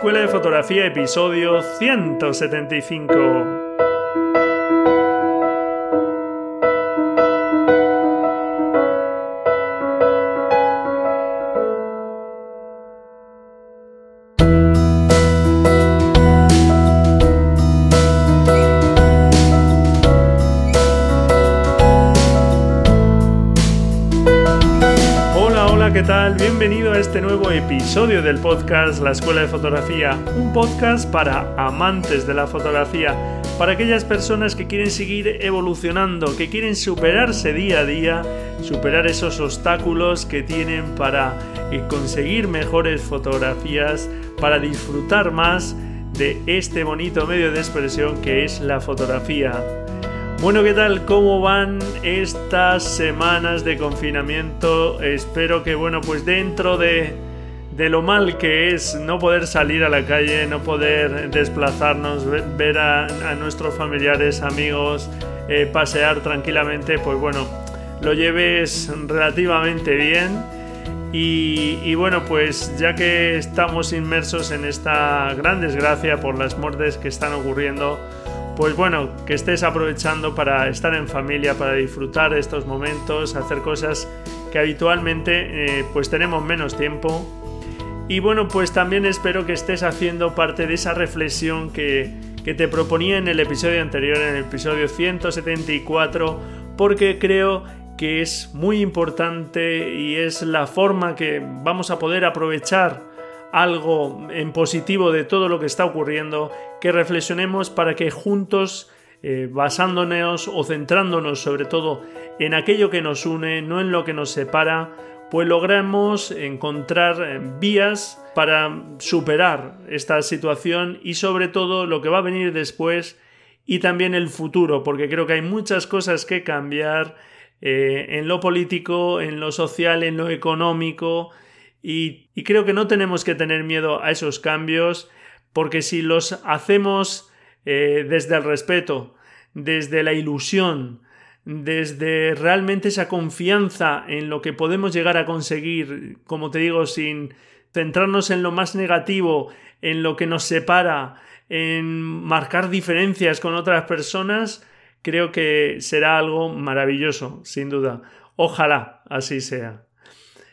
Escuela de Fotografía, episodio 175. Episodio del podcast La Escuela de Fotografía, un podcast para amantes de la fotografía, para aquellas personas que quieren seguir evolucionando, que quieren superarse día a día, superar esos obstáculos que tienen para conseguir mejores fotografías, para disfrutar más de este bonito medio de expresión que es la fotografía. Bueno, ¿qué tal? ¿Cómo van estas semanas de confinamiento? Espero que, bueno, pues dentro de, lo mal que es no poder salir a la calle, no poder desplazarnos, ver a, nuestros familiares, amigos, eh, pasear tranquilamente, pues bueno, lo lleves relativamente bien. Y, y, bueno, pues ya que estamos inmersos en esta gran desgracia por las muertes que están ocurriendo, pues bueno, que estés aprovechando para estar en familia, para disfrutar de estos momentos, hacer cosas que habitualmente eh, pues tenemos menos tiempo. Y bueno, pues también espero que estés haciendo parte de esa reflexión que, que te proponía en el episodio anterior, en el episodio 174, porque creo que es muy importante y es la forma que vamos a poder aprovechar algo en positivo de todo lo que está ocurriendo, que reflexionemos para que juntos, eh, basándonos o centrándonos sobre todo en aquello que nos une, no en lo que nos separa, pues logremos encontrar eh, vías para superar esta situación y sobre todo lo que va a venir después y también el futuro, porque creo que hay muchas cosas que cambiar eh, en lo político, en lo social, en lo económico, y, creo que no tenemos que tener miedo a esos cambios porque si los hacemos eh, desde el respeto, desde la ilusión, desde realmente esa confianza en lo que podemos llegar a conseguir, como te digo, sin centrarnos en lo más negativo, en lo que nos separa, en marcar diferencias con otras personas, creo que será algo maravilloso, sin duda. Ojalá así sea.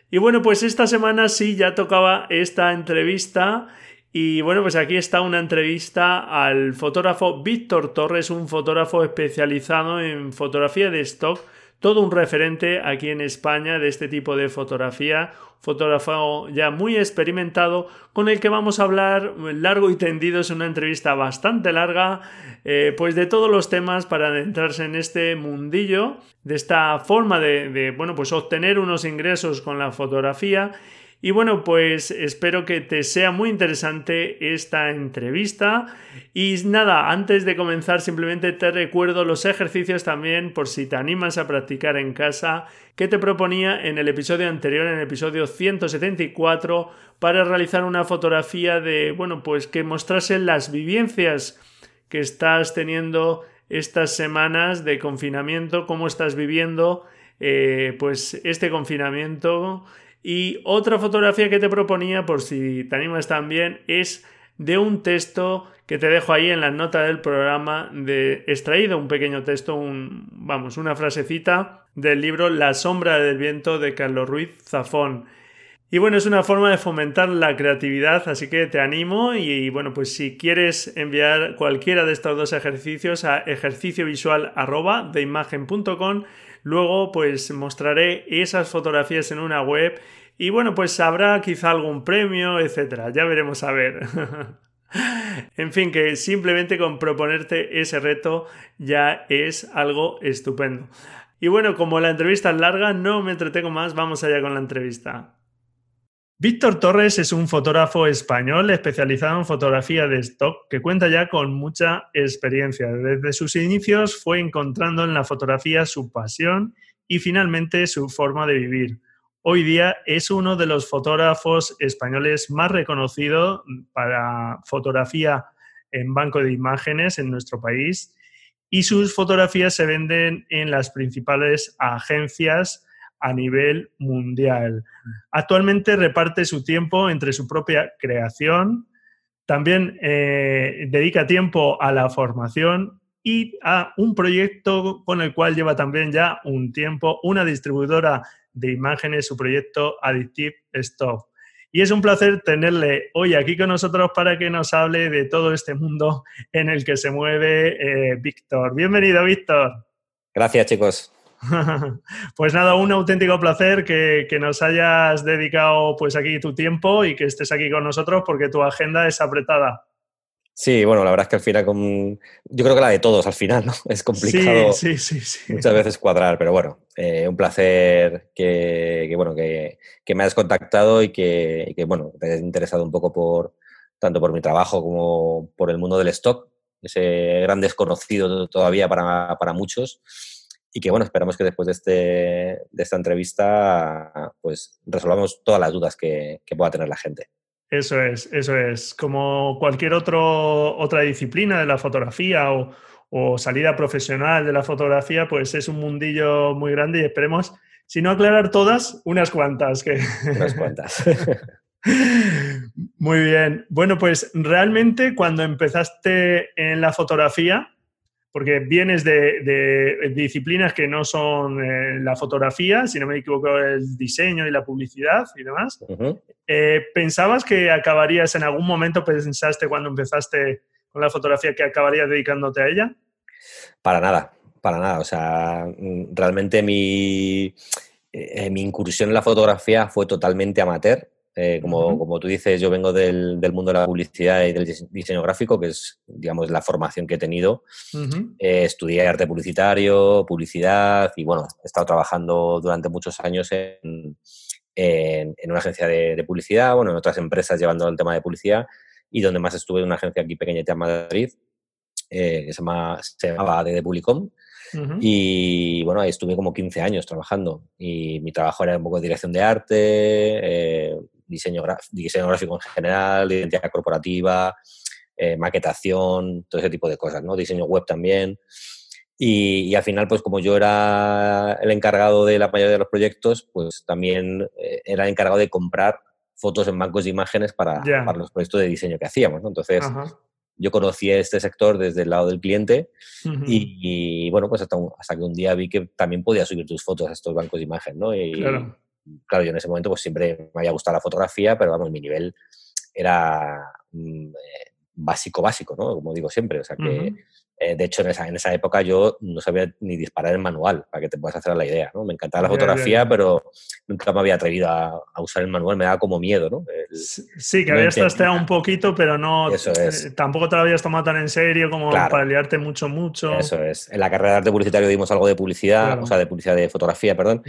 Y bueno, pues esta semana sí ya tocaba esta entrevista. Y bueno, pues aquí está una entrevista al fotógrafo Víctor Torres, un fotógrafo especializado en fotografía de stock todo un referente aquí en España de este tipo de fotografía, fotógrafo ya muy experimentado, con el que vamos a hablar largo y tendido, es una entrevista bastante larga, eh, pues de todos los temas para adentrarse en este mundillo, de esta forma de, de, bueno, pues obtener unos ingresos con la fotografía y bueno, pues espero que te sea muy interesante esta entrevista. Y nada, antes de comenzar simplemente te recuerdo los ejercicios también por si te animas a practicar en casa que te proponía en el episodio anterior, en el episodio 174, para realizar una fotografía de, bueno, pues que mostrase las vivencias que estás teniendo estas semanas de confinamiento, cómo estás viviendo eh, pues este confinamiento y otra fotografía que te proponía, por si te animas también, es de un texto que te dejo ahí en la nota del programa de extraído un pequeño texto, un, vamos, una frasecita del libro La sombra del viento de Carlos Ruiz Zafón. Y bueno, es una forma de fomentar la creatividad, así que te animo y, bueno, pues si quieres enviar cualquiera de estos dos ejercicios a ejerciciovisual.com Luego, pues mostraré esas fotografías en una web y bueno, pues habrá quizá algún premio, etcétera. Ya veremos a ver. en fin, que simplemente con proponerte ese reto ya es algo estupendo. Y bueno, como la entrevista es larga, no me entretengo más, vamos allá con la entrevista. Víctor Torres es un fotógrafo español especializado en fotografía de stock que cuenta ya con mucha experiencia. Desde sus inicios fue encontrando en la fotografía su pasión y finalmente su forma de vivir. Hoy día es uno de los fotógrafos españoles más reconocidos para fotografía en banco de imágenes en nuestro país y sus fotografías se venden en las principales agencias a nivel mundial. Actualmente reparte su tiempo entre su propia creación, también eh, dedica tiempo a la formación y a un proyecto con el cual lleva también ya un tiempo, una distribuidora de imágenes, su proyecto Addictive Stop. Y es un placer tenerle hoy aquí con nosotros para que nos hable de todo este mundo en el que se mueve eh, Víctor. Bienvenido, Víctor. Gracias, chicos. Pues nada, un auténtico placer que, nos hayas dedicado pues aquí tu tiempo y que estés aquí con nosotros porque tu agenda es apretada. Sí, bueno, la verdad es que al final, con... yo creo que la de todos al final, ¿no? Es complicado sí, sí, muchas veces cuadrar, pero bueno, eh, un placer que, bueno, que, me hayas contactado y que, bueno, te hayas interesado un poco por tanto por mi trabajo como por el mundo del stock, ese gran desconocido todavía para, para muchos y que bueno, esperamos que después de, este, de esta entrevista pues resolvamos todas las dudas que, pueda tener la gente. Eso es, eso es. Como cualquier otro, otra disciplina de la fotografía o, o, salida profesional de la fotografía, pues es un mundillo muy grande y esperemos, si no aclarar todas, unas cuantas. Que... Unas cuantas. muy bien. Bueno, pues realmente cuando empezaste en la fotografía, porque vienes de, disciplinas que no son eh, la fotografía, si no me equivoco, el diseño y la publicidad y demás. Eh, ¿Pensabas que acabarías en algún momento, pensaste cuando empezaste con la fotografía, que acabarías dedicándote a ella? Para nada, para nada. O sea, realmente mi, eh, mi incursión en la fotografía fue totalmente amateur. Eh, como, como, tú dices, yo vengo del, del, mundo de la publicidad y del diseño gráfico, que es, digamos, la formación que he tenido. Eh, estudié arte publicitario, publicidad y, bueno, he estado trabajando durante muchos años en, en, una agencia de, publicidad, bueno, en otras empresas llevando el tema de publicidad. Y donde más estuve en una agencia aquí pequeñita en Madrid, eh, que se, llama, se llamaba de Publicom. Y bueno, ahí estuve como 15 años trabajando. Y mi trabajo era un poco de dirección de arte, diseño, diseño gráfico en general, identidad corporativa, eh, maquetación, todo ese tipo de cosas, ¿no? Diseño web también. Y, al final, pues como yo era el encargado de la mayoría de los proyectos, pues también eh, era el encargado de comprar fotos en bancos de imágenes para, para los proyectos de diseño que hacíamos, ¿no? Entonces, yo conocí este sector desde el lado del cliente y, bueno, pues hasta, hasta, que un día vi que también podía subir tus fotos a estos bancos de imagen, ¿no? Y, claro claro, yo en ese momento pues siempre me había gustado la fotografía, pero vamos, mi nivel era mm, eh, básico, básico, ¿no? Como digo siempre, o sea que... Eh, de hecho, en esa, en esa época yo no sabía ni disparar el manual, para que te puedas hacer la idea, ¿no? Me encantaba la fotografía, pero nunca me había atrevido a, usar el manual, me daba como miedo, ¿no? sí, que habías trasteado un poquito, pero no... Eso es. Eh, tampoco te lo habías tomado tan en serio como para liarte mucho, mucho. Eso es. En la carrera de arte publicitario dimos algo de publicidad, o sea, de publicidad de fotografía, perdón,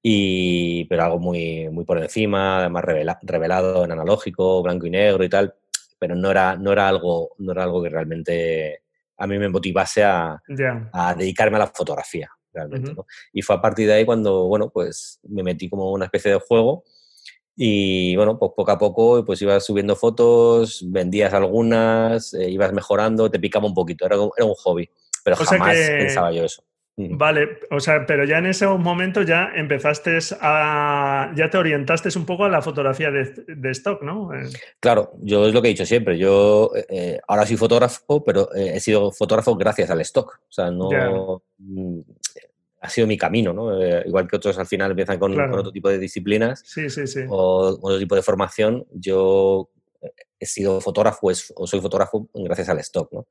y, pero algo muy, muy por encima, además revelado en analógico, blanco y negro y tal, pero no era, no era, algo, no era algo que realmente a mí me motivase a, a dedicarme a la fotografía, realmente. Y fue a partir de ahí cuando, bueno, pues me metí como una especie de juego y, bueno, pues poco a poco pues ibas subiendo fotos, vendías algunas, eh, ibas mejorando, te picaba un poquito, era, era un hobby, pero jamás pensaba yo eso. Vale, o sea, pero ya en ese momento ya empezaste a. ya te orientaste un poco a la fotografía de, stock, ¿no? Eh. Claro, yo es lo que he dicho siempre. Yo eh, ahora soy fotógrafo, pero eh, he sido fotógrafo gracias al stock. O sea, no. Mm, ha sido mi camino, ¿no? igual que otros al final empiezan con, otro tipo de disciplinas sí, sí, sí. o otro tipo de formación. Yo he sido fotógrafo o soy fotógrafo gracias al stock, ¿no?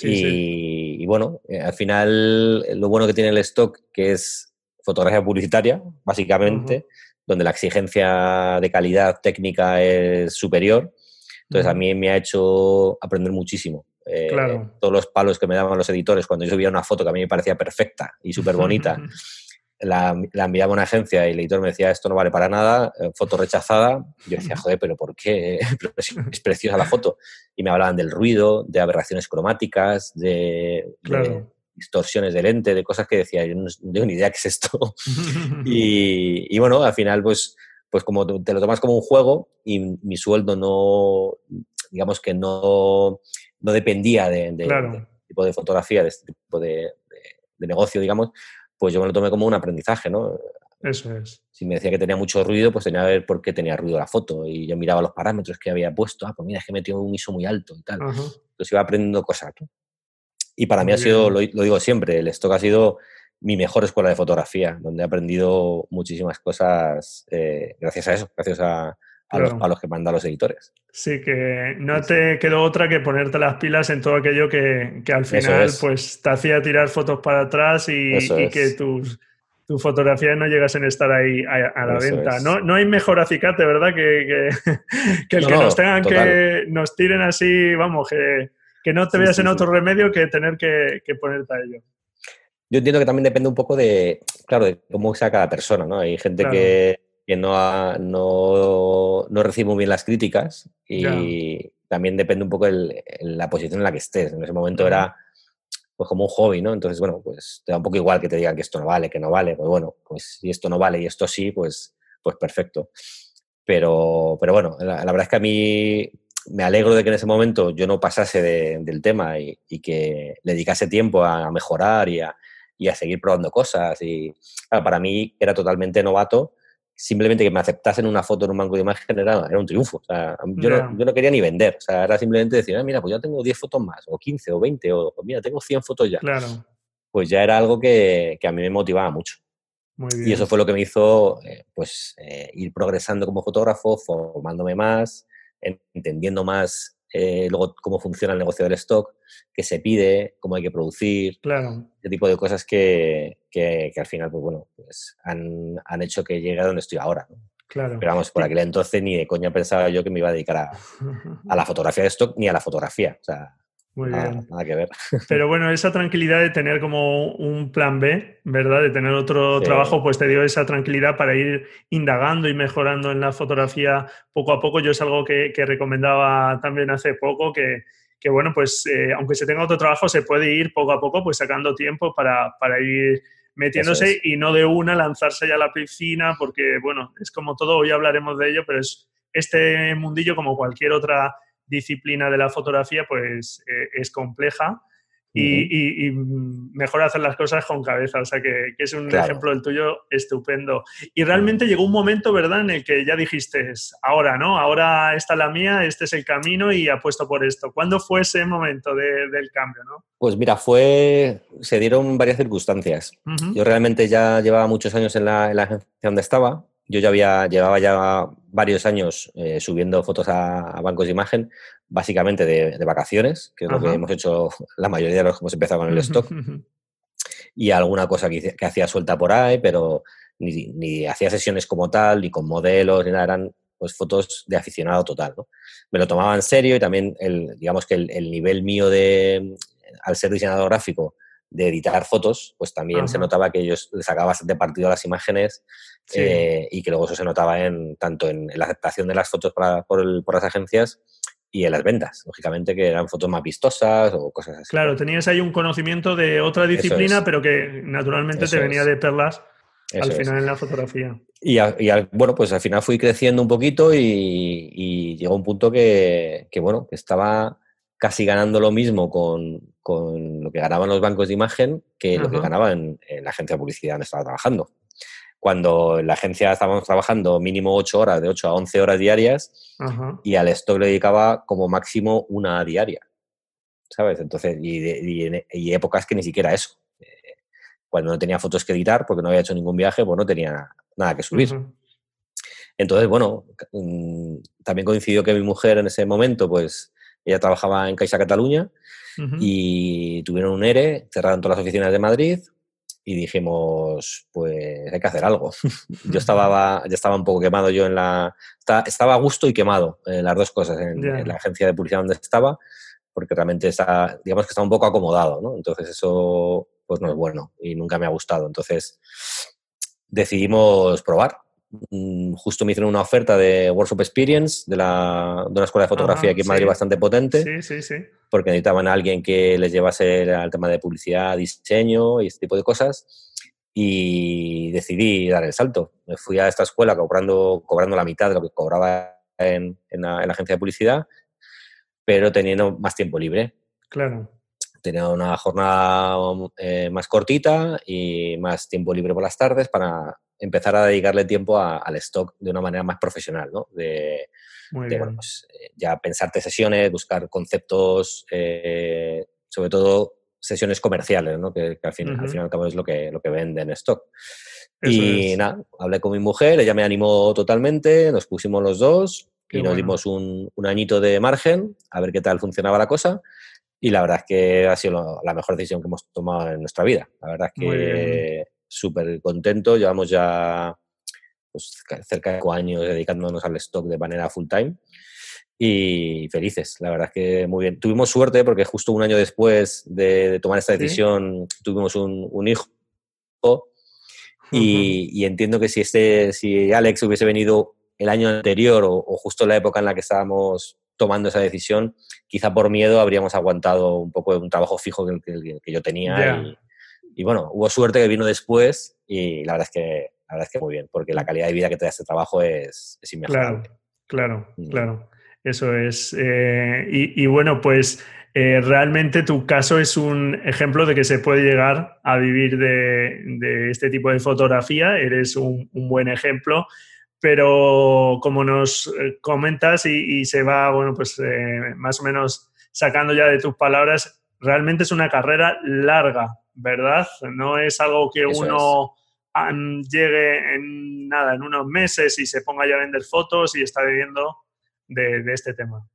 Y, bueno, eh, al final lo bueno que tiene el stock, que es fotografía publicitaria, básicamente, donde la exigencia de calidad técnica es superior. Entonces a mí me ha hecho aprender muchísimo. Eh, todos los palos que me daban los editores cuando yo subía una foto que a mí me parecía perfecta y súper bonita. la, enviaba a una agencia y el editor me decía, esto no vale para nada, eh, foto rechazada. Yo decía, joder, pero ¿por qué? es, preciosa la foto. Y me hablaban del ruido, de aberraciones cromáticas, de, distorsiones de lente, de cosas que decía, yo no, tengo ni idea qué es esto. y, bueno, al final, pues, pues como te lo tomas como un juego y mi sueldo no, digamos que no, no dependía de, de, este tipo de fotografía, de este tipo de, de negocio, digamos, pues yo me lo tomé como un aprendizaje, ¿no? Eso es. Si me decía que tenía mucho ruido, pues tenía que ver por qué tenía ruido la foto. Y yo miraba los parámetros que había puesto. Ah, pues mira, es que metió un ISO muy alto y tal. Entonces iba aprendiendo cosas. Y para mí ha sido, lo, digo siempre, el stock ha sido mi mejor escuela de fotografía, donde he aprendido muchísimas cosas eh, gracias a eso, gracias a, a, los, que mandan los editores. Sí, que no te quedó otra que ponerte las pilas en todo aquello que, al final pues te hacía tirar fotos para atrás y, que tus, tus fotografías no llegasen a estar ahí a, la venta. No, no hay mejor acicate, ¿verdad? Que, que, el que nos tengan que nos tiren así, vamos, que, no te veas en otro remedio que tener que, ponerte a ello. Yo entiendo que también depende un poco de, claro, de cómo sea cada persona, ¿no? Hay gente que que no, no, no, recibe muy bien las críticas y también depende un poco de la posición en la que estés. En ese momento era pues como un hobby, ¿no? Entonces, bueno, pues te da un poco igual que te digan que esto no vale, que no vale. Pues bueno, pues si esto no vale y esto sí, pues, pues perfecto. Pero, pero bueno, la, verdad es que a mí me alegro de que en ese momento yo no pasase del tema y, que le dedicase tiempo a, mejorar y a, y a, seguir probando cosas. Y para mí era totalmente novato simplemente que me aceptasen una foto en un banco de imagen era, era un triunfo. O sea, yo, no, yo, no, quería ni vender. O sea, era simplemente decir, ah, mira, pues ya tengo 10 fotos más, o 15, o 20, o mira, tengo 100 fotos ya. Claro. Pues ya era algo que, que a mí me motivaba mucho. Muy bien. Y eso fue lo que me hizo eh, pues, eh, ir progresando como fotógrafo, formándome más, entendiendo más eh, luego cómo funciona el negocio del stock, qué se pide, cómo hay que producir, claro. ese tipo de cosas que, que, al final pues bueno, pues han, han, hecho que llegue a donde estoy ahora. Claro. Pero vamos, por aquel entonces ni de coña pensaba yo que me iba a dedicar a, a la fotografía de stock ni a la fotografía. O sea, muy bien. Nada que ver. Pero bueno, esa tranquilidad de tener como un plan B, ¿verdad? De tener otro trabajo, pues te dio esa tranquilidad para ir indagando y mejorando en la fotografía poco a poco. Yo es algo que, recomendaba también hace poco, que, que bueno, pues eh, aunque se tenga otro trabajo, se puede ir poco a poco, pues sacando tiempo para, para ir metiéndose y no de una lanzarse ya a la piscina, porque bueno, es como todo, hoy hablaremos de ello, pero es este mundillo como cualquier otra disciplina de la fotografía pues eh, es compleja y, mejor hacer las cosas con cabeza. O sea que, es un ejemplo del tuyo estupendo. Y realmente llegó un momento, ¿verdad?, en el que ya dijiste, ahora, ¿no? Ahora está la mía, este es el camino y apuesto por esto. ¿Cuándo fue ese momento del cambio, no? Pues mira, fue, se dieron varias circunstancias. Yo realmente ya llevaba muchos años en la, en la agencia donde estaba yo ya había, llevaba ya varios años eh, subiendo fotos a, bancos de imagen, básicamente de, vacaciones, que es lo que hemos hecho la mayoría de los que hemos empezado con el stock, y alguna cosa que, hacía suelta por ahí, pero ni, hacía sesiones como tal, ni con modelos, ni nada, eran pues fotos de aficionado total. ¿no? Me lo tomaba en serio y también el, digamos que el nivel mío de, al ser diseñador gráfico, de editar fotos, pues también se notaba que ellos les sacaba bastante partido a las imágenes eh, y que luego eso se notaba en tanto en, la aceptación de las fotos por, las agencias y en las ventas, lógicamente que eran fotos más vistosas o cosas así. Claro, tenías ahí un conocimiento de otra disciplina, pero que naturalmente te venía de perlas al final en la fotografía. Y, bueno, pues al final fui creciendo un poquito y, llegó un punto que, que, bueno, que estaba casi ganando lo mismo con, lo que ganaban los bancos de imagen que lo que ganaban en, la agencia de publicidad donde estaba trabajando. Cuando en la agencia estábamos trabajando mínimo 8 horas, de 8 a 11 horas diarias, y al stock le dedicaba como máximo una diaria. ¿Sabes? Entonces, y, épocas que ni siquiera eso. Eh, cuando no tenía fotos que editar, porque no había hecho ningún viaje, pues no tenía nada que subir. Entonces, bueno, mm, también coincidió que mi mujer en ese momento, pues, ella trabajaba en Caixa Cataluña y tuvieron un ERE, cerraron todas las oficinas de Madrid y dijimos, pues hay que hacer algo. yo estaba, ya estaba un poco quemado yo en la... Estaba a gusto y quemado en las dos cosas, en, la agencia de publicidad donde estaba, porque realmente está, digamos que está un poco acomodado, ¿no? Entonces eso pues no es bueno y nunca me ha gustado. Entonces decidimos probar justo me hicieron una oferta de Workshop Experience de, la, de una escuela de fotografía aquí en Madrid bastante potente. Sí, sí, sí. Porque necesitaban a alguien que les llevase al tema de publicidad, diseño y este tipo de cosas. Y decidí dar el salto. Me fui a esta escuela cobrando, cobrando la mitad de lo que cobraba en, en, la, agencia de publicidad, pero teniendo más tiempo libre. Claro. Tenía una jornada eh, más cortita y más tiempo libre por las tardes para empezar a dedicarle tiempo al stock de una manera más profesional, ¿no? De, pues, eh, ya pensarte sesiones, buscar conceptos, eh, sobre todo sesiones comerciales, ¿no? que, al, fin, al fin y al cabo es lo que, lo que vende en stock. y nada, hablé con mi mujer, ella me animó totalmente, nos pusimos los dos y nos dimos un, un, añito de margen a ver qué tal funcionaba la cosa. Y la verdad es que ha sido la mejor decisión que hemos tomado en nuestra vida. La verdad es que súper contento. Llevamos ya pues, cerca de cinco años dedicándonos al stock de manera full time y felices, la verdad es que muy bien. Tuvimos suerte porque justo un año después de, tomar esta decisión tuvimos un, hijo y, entiendo que si, este, si Alex hubiese venido el año anterior o, justo en la época en la que estábamos tomando esa decisión, quizá por miedo habríamos aguantado un poco de un trabajo fijo que, que, yo tenía. Y, bueno, hubo suerte que vino después y la verdad es que, la verdad es que muy bien, porque la calidad de vida que te da este trabajo es, es inmejorable. Claro, claro, mm. claro. Eso es. Eh, y, bueno, pues eh, realmente tu caso es un ejemplo de que se puede llegar a vivir de, este tipo de fotografía. Eres un, buen ejemplo pero como nos eh, comentas y, se va, bueno, pues más o menos sacando ya de tus palabras, realmente es una carrera larga, ¿verdad? No es algo que uno llegue en nada, en unos meses y se ponga ya a vender fotos y está viviendo de, este tema.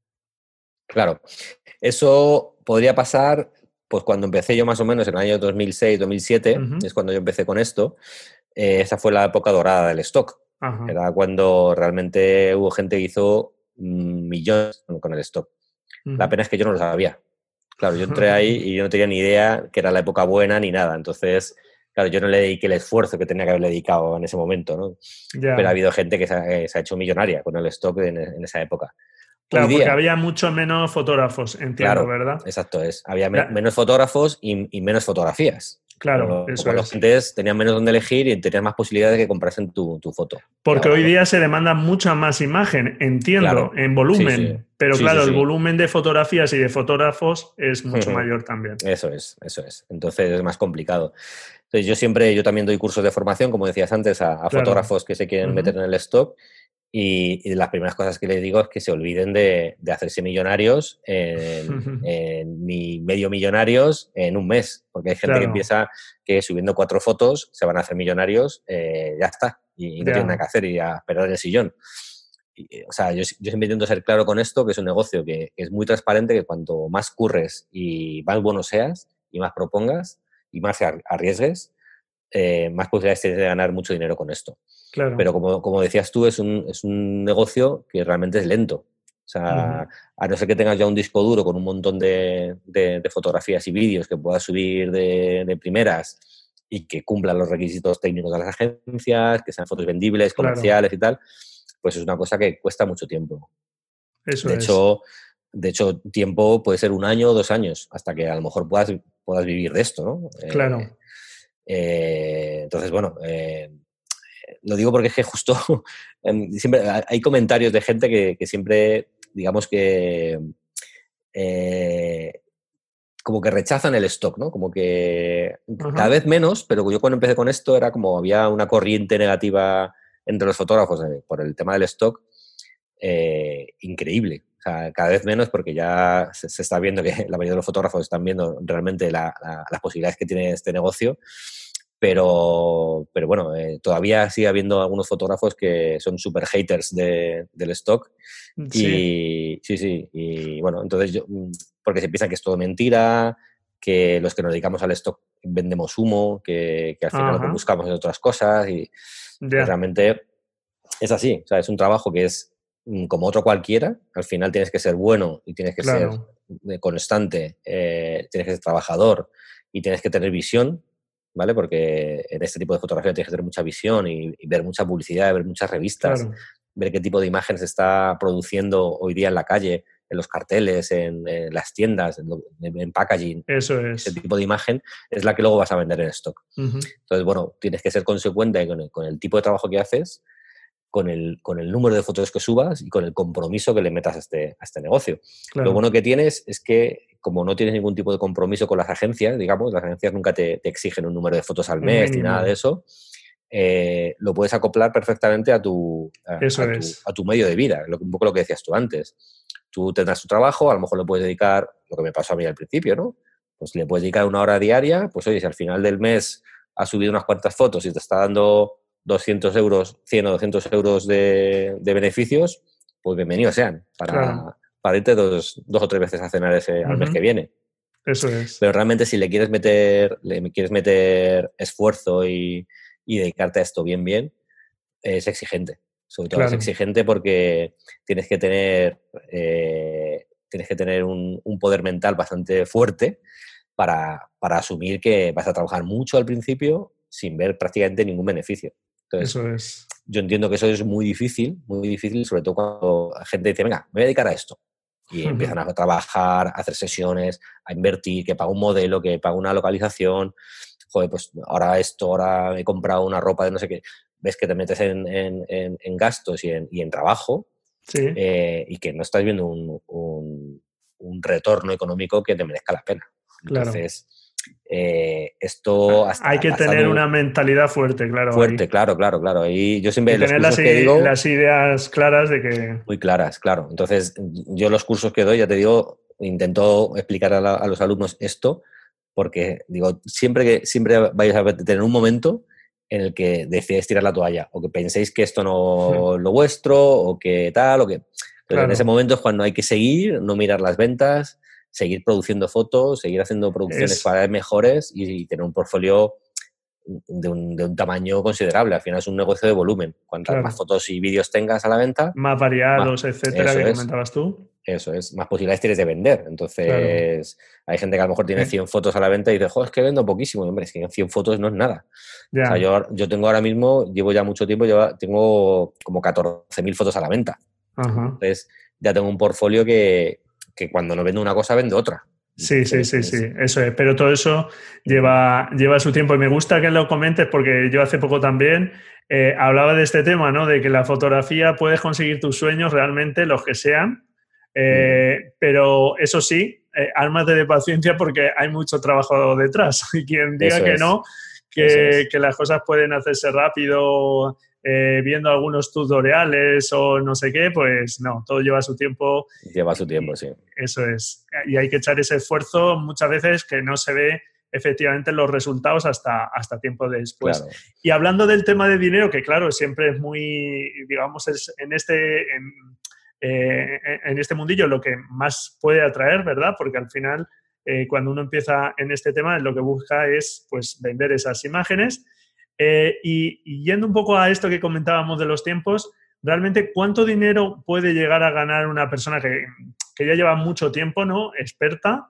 Claro, eso podría pasar pues cuando empecé yo más o menos en el año 2006, 2007, es cuando yo empecé con esto, eh, esa fue la época dorada del stock. Era cuando realmente hubo gente que hizo millones con el stock. La pena es que yo no lo sabía. Claro, yo entré ahí y yo no tenía ni idea que era la época buena ni nada. Entonces, claro, yo no le dediqué el esfuerzo que tenía que haberle dedicado en ese momento, ¿no? Pero ha habido gente que se ha, hecho millonaria con el stock en, esa época. Claro, porque había mucho menos fotógrafos, entiendo, ¿verdad? Exacto, es. Había menos fotógrafos y, menos fotografías. Claro, eso los clientes tenían menos donde elegir y tenían más posibilidades de que comprasen tu, foto. Porque hoy día se demanda mucha más imagen, entiendo, en volumen. Pero claro, el volumen de fotografías y de fotógrafos es mucho mayor también. Eso es, eso es. Entonces es más complicado. Entonces yo siempre, yo también doy cursos de formación, como decías antes, a, fotógrafos que se quieren meter en el stock y, las primeras cosas que les digo es que se olviden de, hacerse millonarios en, mi medio millonarios en un mes, porque hay gente que empieza que subiendo cuatro fotos se van a hacer millonarios, eh, ya está, y, no tienen nada que hacer y a esperar en el sillón. o sea, yo, siempre intento ser claro con esto, que es un negocio que, es muy transparente, que cuanto más curres y más bueno seas y más propongas y más arriesgues, eh, más posibilidades tienes de ganar mucho dinero con esto. Pero como, como, decías tú, es un, es un, negocio que realmente es lento. O sea, a no ser que tengas ya un disco duro con un montón de, de, fotografías y vídeos que puedas subir de, de, primeras y que cumplan los requisitos técnicos de las agencias, que sean fotos vendibles, comerciales y tal, pues es una cosa que cuesta mucho tiempo. Eso de hecho, de hecho, tiempo puede ser un año o dos años, hasta que a lo mejor puedas, puedas vivir de esto, ¿no? Claro. Eh, eh, entonces, bueno, eh, lo digo porque es que justo siempre hay comentarios de gente que, siempre, digamos que, eh, como que rechazan el stock, ¿no? Como que cada vez menos, pero yo cuando empecé con esto era como había una corriente negativa entre los fotógrafos por el tema del stock increíble. Cada vez menos porque ya se, está viendo que la mayoría de los fotógrafos están viendo realmente las posibilidades que tiene este negocio pero, pero bueno, eh, todavía sigue habiendo algunos fotógrafos que son super haters de, del stock. Sí. Y sí, sí. Y bueno, entonces yo, mm, porque se piensan que es todo mentira, que los que nos dedicamos al stock vendemos humo, que, que al final lo que buscamos es otras cosas y realmente es así. O sea, es un trabajo que es mm, como otro cualquiera. Al final tienes que ser bueno y tienes que ser constante, eh, tienes que ser trabajador y tienes que tener visión ¿vale? Porque en este tipo de fotografía tienes que tener mucha visión y, ver mucha publicidad, ver muchas revistas, ver qué tipo de imágenes se está produciendo hoy día en la calle, en los carteles, en, las tiendas, en, packaging. Eso es. Ese tipo de imagen es la que luego vas a vender en stock. Entonces, bueno, tienes que ser consecuente con el, tipo de trabajo que haces, con el, con el, número de fotos que subas y con el compromiso que le metas a este, a este negocio. Lo bueno que tienes es que como no tienes ningún tipo de compromiso con las agencias, digamos, las agencias nunca te, exigen un número de fotos al mes ni nada de eso, eh, lo puedes acoplar perfectamente a tu, a, tu, medio de vida, un poco lo que decías tú antes. Tú tendrás tu trabajo, a lo mejor le puedes dedicar, lo que me pasó a mí al principio, ¿no? Pues le puedes dedicar una hora diaria, pues oye, si al final del mes has subido unas cuantas fotos y te está dando 200 euros, 100 o 200 euros de, beneficios, pues bienvenidos sean para, para irte dos, dos, o tres veces a cenar ese, al mes que viene. Eso es. Pero realmente si le quieres meter, le quieres meter esfuerzo y, y dedicarte a esto bien, bien, es exigente. Sobre todo es exigente porque tienes que tener, eh, tienes que tener un, poder mental bastante fuerte para, para, asumir que vas a trabajar mucho al principio sin ver prácticamente ningún beneficio. Entonces, eso es. Yo entiendo que eso es muy difícil, muy difícil, sobre todo cuando la gente dice, venga, me voy a dedicar a esto. Y empiezan a trabajar, a hacer sesiones, a invertir, que paga un modelo, que paga una localización, joder, pues ahora esto, ahora he comprado una ropa de no sé qué, ves que te metes en, gastos y en, trabajo eh, y que no estás viendo un, retorno económico que te merezca la pena. Entonces, eh, esto... Hay que tener una mentalidad fuerte, claro. Fuerte, claro, claro, claro. Y yo siempre... tener las, las ideas claras de que... Muy claras, claro. Entonces, yo los cursos que doy, ya te digo, intento explicar a los alumnos esto porque digo, siempre que siempre vais a tener un momento en el que decidáis tirar la toalla o que penséis que esto no es lo vuestro o que tal o que... Pero en ese momento es cuando hay que seguir, no mirar las ventas, seguir produciendo fotos, seguir haciendo producciones para para mejores y, tener un portfolio de un, de un, tamaño considerable. Al final es un negocio de volumen. Cuantas más fotos y vídeos tengas a la venta... Más variados, etcétera, que comentabas tú. Eso es, más posibilidades tienes de vender. Entonces, hay gente que a lo mejor tiene 100 fotos a la venta y dice, joder, es que vendo poquísimo. hombre, es que 100 fotos no es nada. O sea, yo, yo, tengo ahora mismo, llevo ya mucho tiempo, tengo como 14.000 fotos a la venta. Entonces, ya tengo un portfolio que, que cuando no vendo una cosa, vendo otra. Sí, sí, sí, sí, eso es. Pero todo eso lleva, lleva su tiempo y me gusta que lo comentes porque yo hace poco también eh, hablaba de este tema, ¿no? De que la fotografía puedes conseguir tus sueños realmente, los que sean, eh, pero eso sí, eh, de paciencia porque hay mucho trabajo detrás. Y quien diga que no, que, que, las cosas pueden hacerse rápido eh, viendo algunos tutoriales o no sé qué, pues no, todo lleva su tiempo. Lleva su tiempo, sí. Eso es. Y hay que echar ese esfuerzo muchas veces que no se ve efectivamente los resultados hasta, hasta tiempo después. Y hablando del tema de dinero, que claro, siempre es muy, digamos, es en este... Eh, en, este mundillo lo que más puede atraer, ¿verdad? Porque al final, eh, cuando uno empieza en este tema, lo que busca es pues, vender esas imágenes eh, y, yendo un poco a esto que comentábamos de los tiempos, realmente cuánto dinero puede llegar a ganar una persona que, ya lleva mucho tiempo, ¿no? Experta,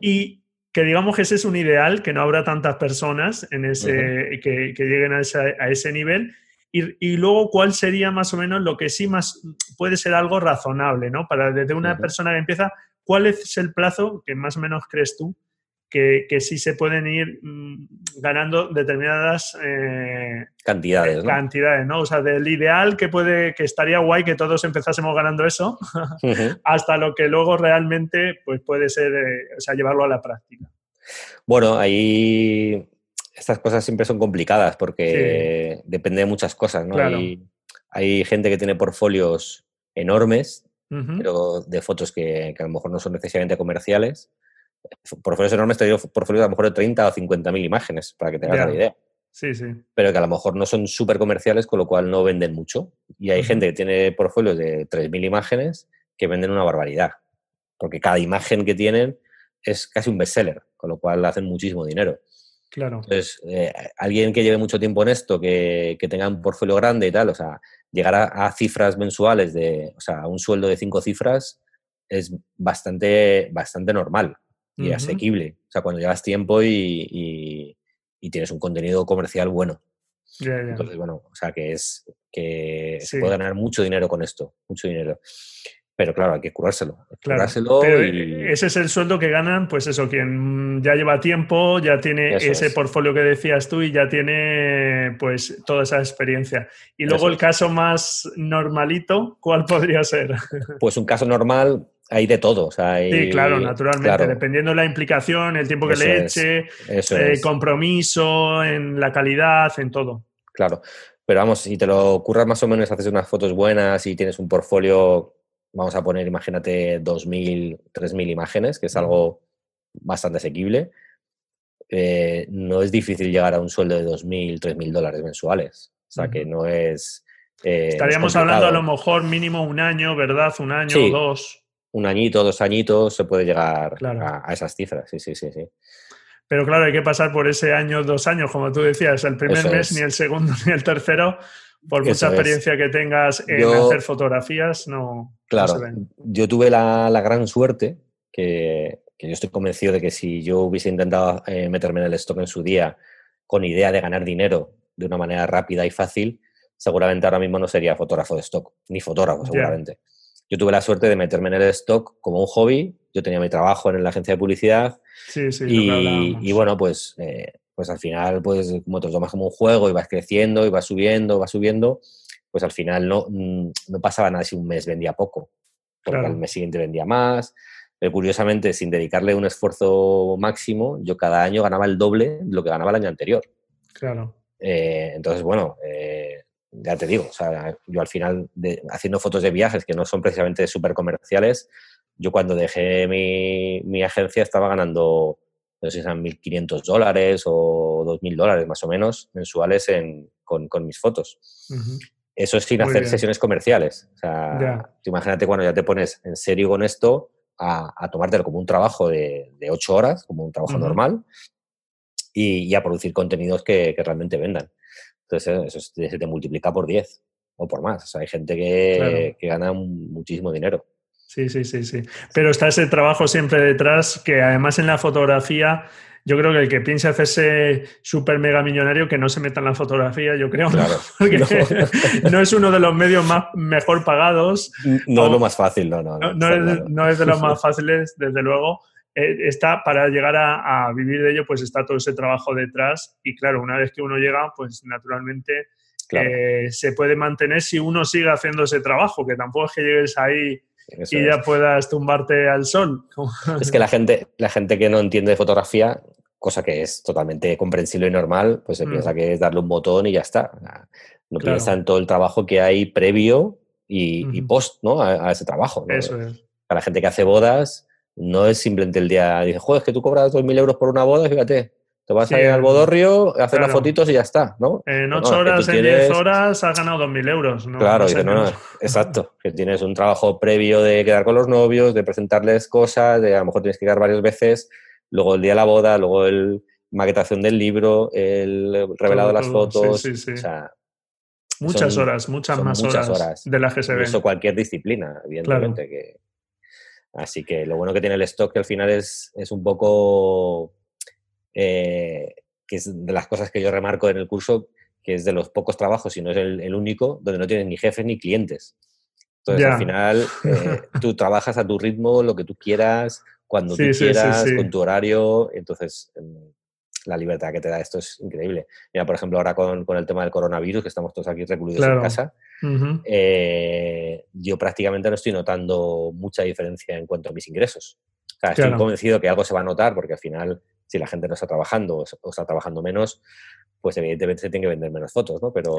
y que digamos que ese es un ideal, que no habrá tantas personas en ese, que, lleguen a ese, nivel. Y, luego, ¿cuál sería más o menos lo que sí más puede ser algo razonable, ¿no? Para desde una persona que empieza, ¿cuál es el plazo que más o menos crees tú que, que sí se pueden ir mm, ganando determinadas eh, cantidades, ¿no? cantidades, ¿no? O sea, del ideal que puede, que estaría guay que todos empezásemos ganando eso, hasta lo que luego realmente pues puede ser, eh, o sea, llevarlo a la práctica. Bueno, ahí estas cosas siempre son complicadas porque depende de muchas cosas, ¿no? Hay, gente que tiene portfolios enormes, pero de fotos que, que, a lo mejor no son necesariamente comerciales portfolios enormes, te digo portfolios a lo mejor de 30 o 50 mil imágenes, para que te hagas la idea. Sí, sí. Pero que a lo mejor no son súper comerciales, con lo cual no venden mucho. Y hay gente que tiene portfolios de 3.000 imágenes que venden una barbaridad. Porque cada imagen que tienen es casi un bestseller, con lo cual hacen muchísimo dinero. Claro. Entonces, eh, alguien que lleve mucho tiempo en esto, que, que, tenga un portfolio grande y tal, o sea, llegar a, cifras mensuales de, o sea, un sueldo de cinco cifras es bastante, bastante normal y asequible. O sea, cuando llevas tiempo y, tienes un contenido comercial bueno. Entonces, bueno, o sea, que es que se puede ganar mucho dinero con esto, mucho dinero. Pero claro, hay que curárselo. curárselo e, Ese es el sueldo que ganan, pues eso, quien ya lleva tiempo, ya tiene ese portfolio que decías tú y ya tiene pues toda esa experiencia. Y luego el caso más normalito, ¿cuál podría ser? Pues un caso normal, hay de todo. sí, claro, naturalmente. Dependiendo de la implicación, el tiempo que le eche, eh, compromiso, en la calidad, en todo. Claro. Pero vamos, si te lo ocurras más o menos, haces unas fotos buenas y tienes un portfolio, vamos a poner, imagínate, 2.000, 3.000 imágenes, que es algo bastante asequible, eh, no es difícil llegar a un sueldo de 2.000, 3.000 dólares mensuales. O sea, que no es... Eh, Estaríamos hablando a lo mejor mínimo un año, ¿verdad? Un año o dos. Un añito, dos añitos, se puede llegar a, esas cifras, sí, sí, sí, sí. Pero claro, hay que pasar por ese año, dos años, como tú decías, el primer mes, ni el segundo, ni el tercero, por mucha experiencia que tengas en hacer fotografías, no. Claro, yo tuve la, gran suerte que, yo estoy convencido de que si yo hubiese intentado eh, meterme en el stock en su día con idea de ganar dinero de una manera rápida y fácil, seguramente ahora mismo no sería fotógrafo de stock, ni fotógrafo seguramente. Yo tuve la suerte de meterme en el stock como un hobby, yo tenía mi trabajo en la agencia de publicidad sí, sí, y, bueno, pues, eh, pues al final, pues como te lo tomas como un juego y vas creciendo y vas subiendo, vas subiendo, pues al final no, mm, no pasaba nada si un mes vendía poco, porque al mes siguiente vendía más. Pero curiosamente, sin dedicarle un esfuerzo máximo, yo cada año ganaba el doble de lo que ganaba el año anterior. Claro. Eh, entonces, bueno, eh, ya te digo, o sea, yo al final, haciendo fotos de viajes que no son precisamente súper comerciales, yo cuando dejé mi, agencia estaba ganando, no sé si eran 1.500 dólares o 2.000 dólares más o menos mensuales con, mis fotos. Eso es sin hacer sesiones comerciales. O sea, imagínate cuando ya te pones en serio con esto a, a tomártelo como un trabajo de, de 8 horas, como un trabajo normal, y, a producir contenidos que, realmente vendan. Entonces, eso se te multiplica por 10 o por más. O sea, hay gente que, que gana muchísimo dinero. Sí, sí, sí, sí. Pero está ese trabajo siempre detrás que además en la fotografía yo creo que el que piense hacerse súper mega millonario, que no se meta en la fotografía, yo creo, claro, porque no. es uno de los medios más mejor pagados. No es lo más fácil, no, no. No, es, de los más fáciles, desde luego. Eh, está para llegar a, vivir de ello, pues está todo ese trabajo detrás. Y claro, una vez que uno llega, pues naturalmente eh, se puede mantener si uno sigue haciendo ese trabajo, que tampoco es que llegues ahí y ya puedas tumbarte al sol. Es que la gente, la gente que no entiende de fotografía, cosa que es totalmente comprensible y normal, pues se mm. piensa que es darle un botón y ya está. No piensa en todo el trabajo que hay previo y, post ¿no? a, ese trabajo. Eso es. Para la gente que hace bodas, no es simplemente el día, dice, joder, es que tú cobras 2.000 euros por una boda, fíjate, te vas a ir al bodorrio, hacer las fotitos y ya está, ¿no? En 8 horas, en 10 horas has ganado 2.000 euros. ¿no? Claro, exacto. Que tienes un trabajo previo de quedar con los novios, de presentarles cosas, de a lo mejor tienes que quedar varias veces, luego el día de la boda, luego el maquetación del libro, el revelado de las fotos. Sí, sí, sí. muchas horas, muchas más horas, de las que se ven. Eso cualquier disciplina, evidentemente. Que... Así que lo bueno que tiene el stock que al final es, es un poco eh, que es de las cosas que yo remarco en el curso, que es de los pocos trabajos, si no es el, único, donde no tienes ni jefes ni clientes. Entonces, al final, eh, tú trabajas a tu ritmo, lo que tú quieras, cuando tú quieras, con tu horario. Entonces, em, la libertad que te da esto es increíble. Mira, por ejemplo, ahora con, el tema del coronavirus, que estamos todos aquí recluidos en casa, eh, yo prácticamente no estoy notando mucha diferencia en cuanto a mis ingresos. O sea, estoy convencido que algo se va a notar porque al final si la gente no está trabajando o está trabajando menos, pues evidentemente se tiene que vender menos fotos, ¿no? Pero,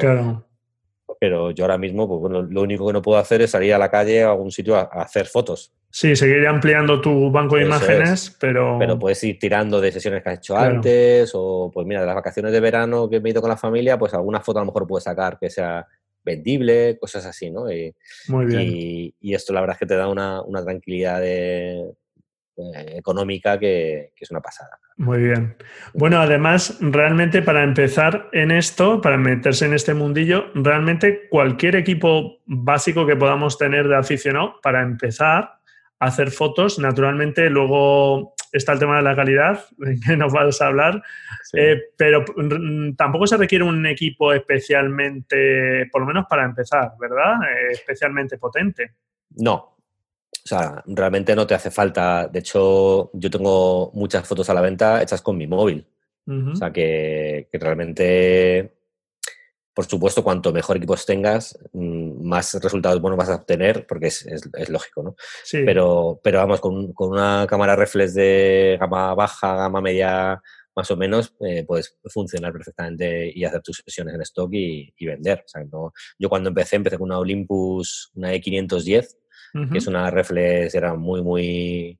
pero yo ahora mismo, pues bueno, lo único que no puedo hacer es salir a la calle a algún sitio a, hacer fotos. Sí, seguir ampliando tu banco de imágenes, pero... Pero puedes ir tirando de sesiones que has hecho antes o, pues mira, de las vacaciones de verano que me he ido con la familia, pues alguna foto a lo mejor puedes sacar que sea vendible, cosas así, ¿no? Y, Muy bien. Y, esto la verdad es que te da una, una tranquilidad de, económica que, es una pasada. Muy bien. Bueno, además, realmente para empezar en esto, para meterse en este mundillo, realmente cualquier equipo básico que podamos tener de aficionado, para empezar a hacer fotos, naturalmente luego está el tema de la calidad, que nos vas a hablar, eh, pero tampoco se requiere un equipo especialmente, por lo menos para empezar, ¿verdad? Eh, especialmente potente. No, o sea, realmente no te hace falta. De hecho, yo tengo muchas fotos a la venta hechas con mi móvil. O sea, que, realmente, por supuesto, cuanto mejor equipos tengas, mm, más resultados buenos vas a obtener, porque es, es, lógico, ¿no? Sí. Pero, pero vamos, con, con, una cámara reflex de gama baja, gama media más o menos, eh, puedes funcionar perfectamente y hacer tus sesiones en stock y, y vender. O sea, no, yo cuando empecé, empecé con una Olympus, una E510, que es una reflex, era muy, muy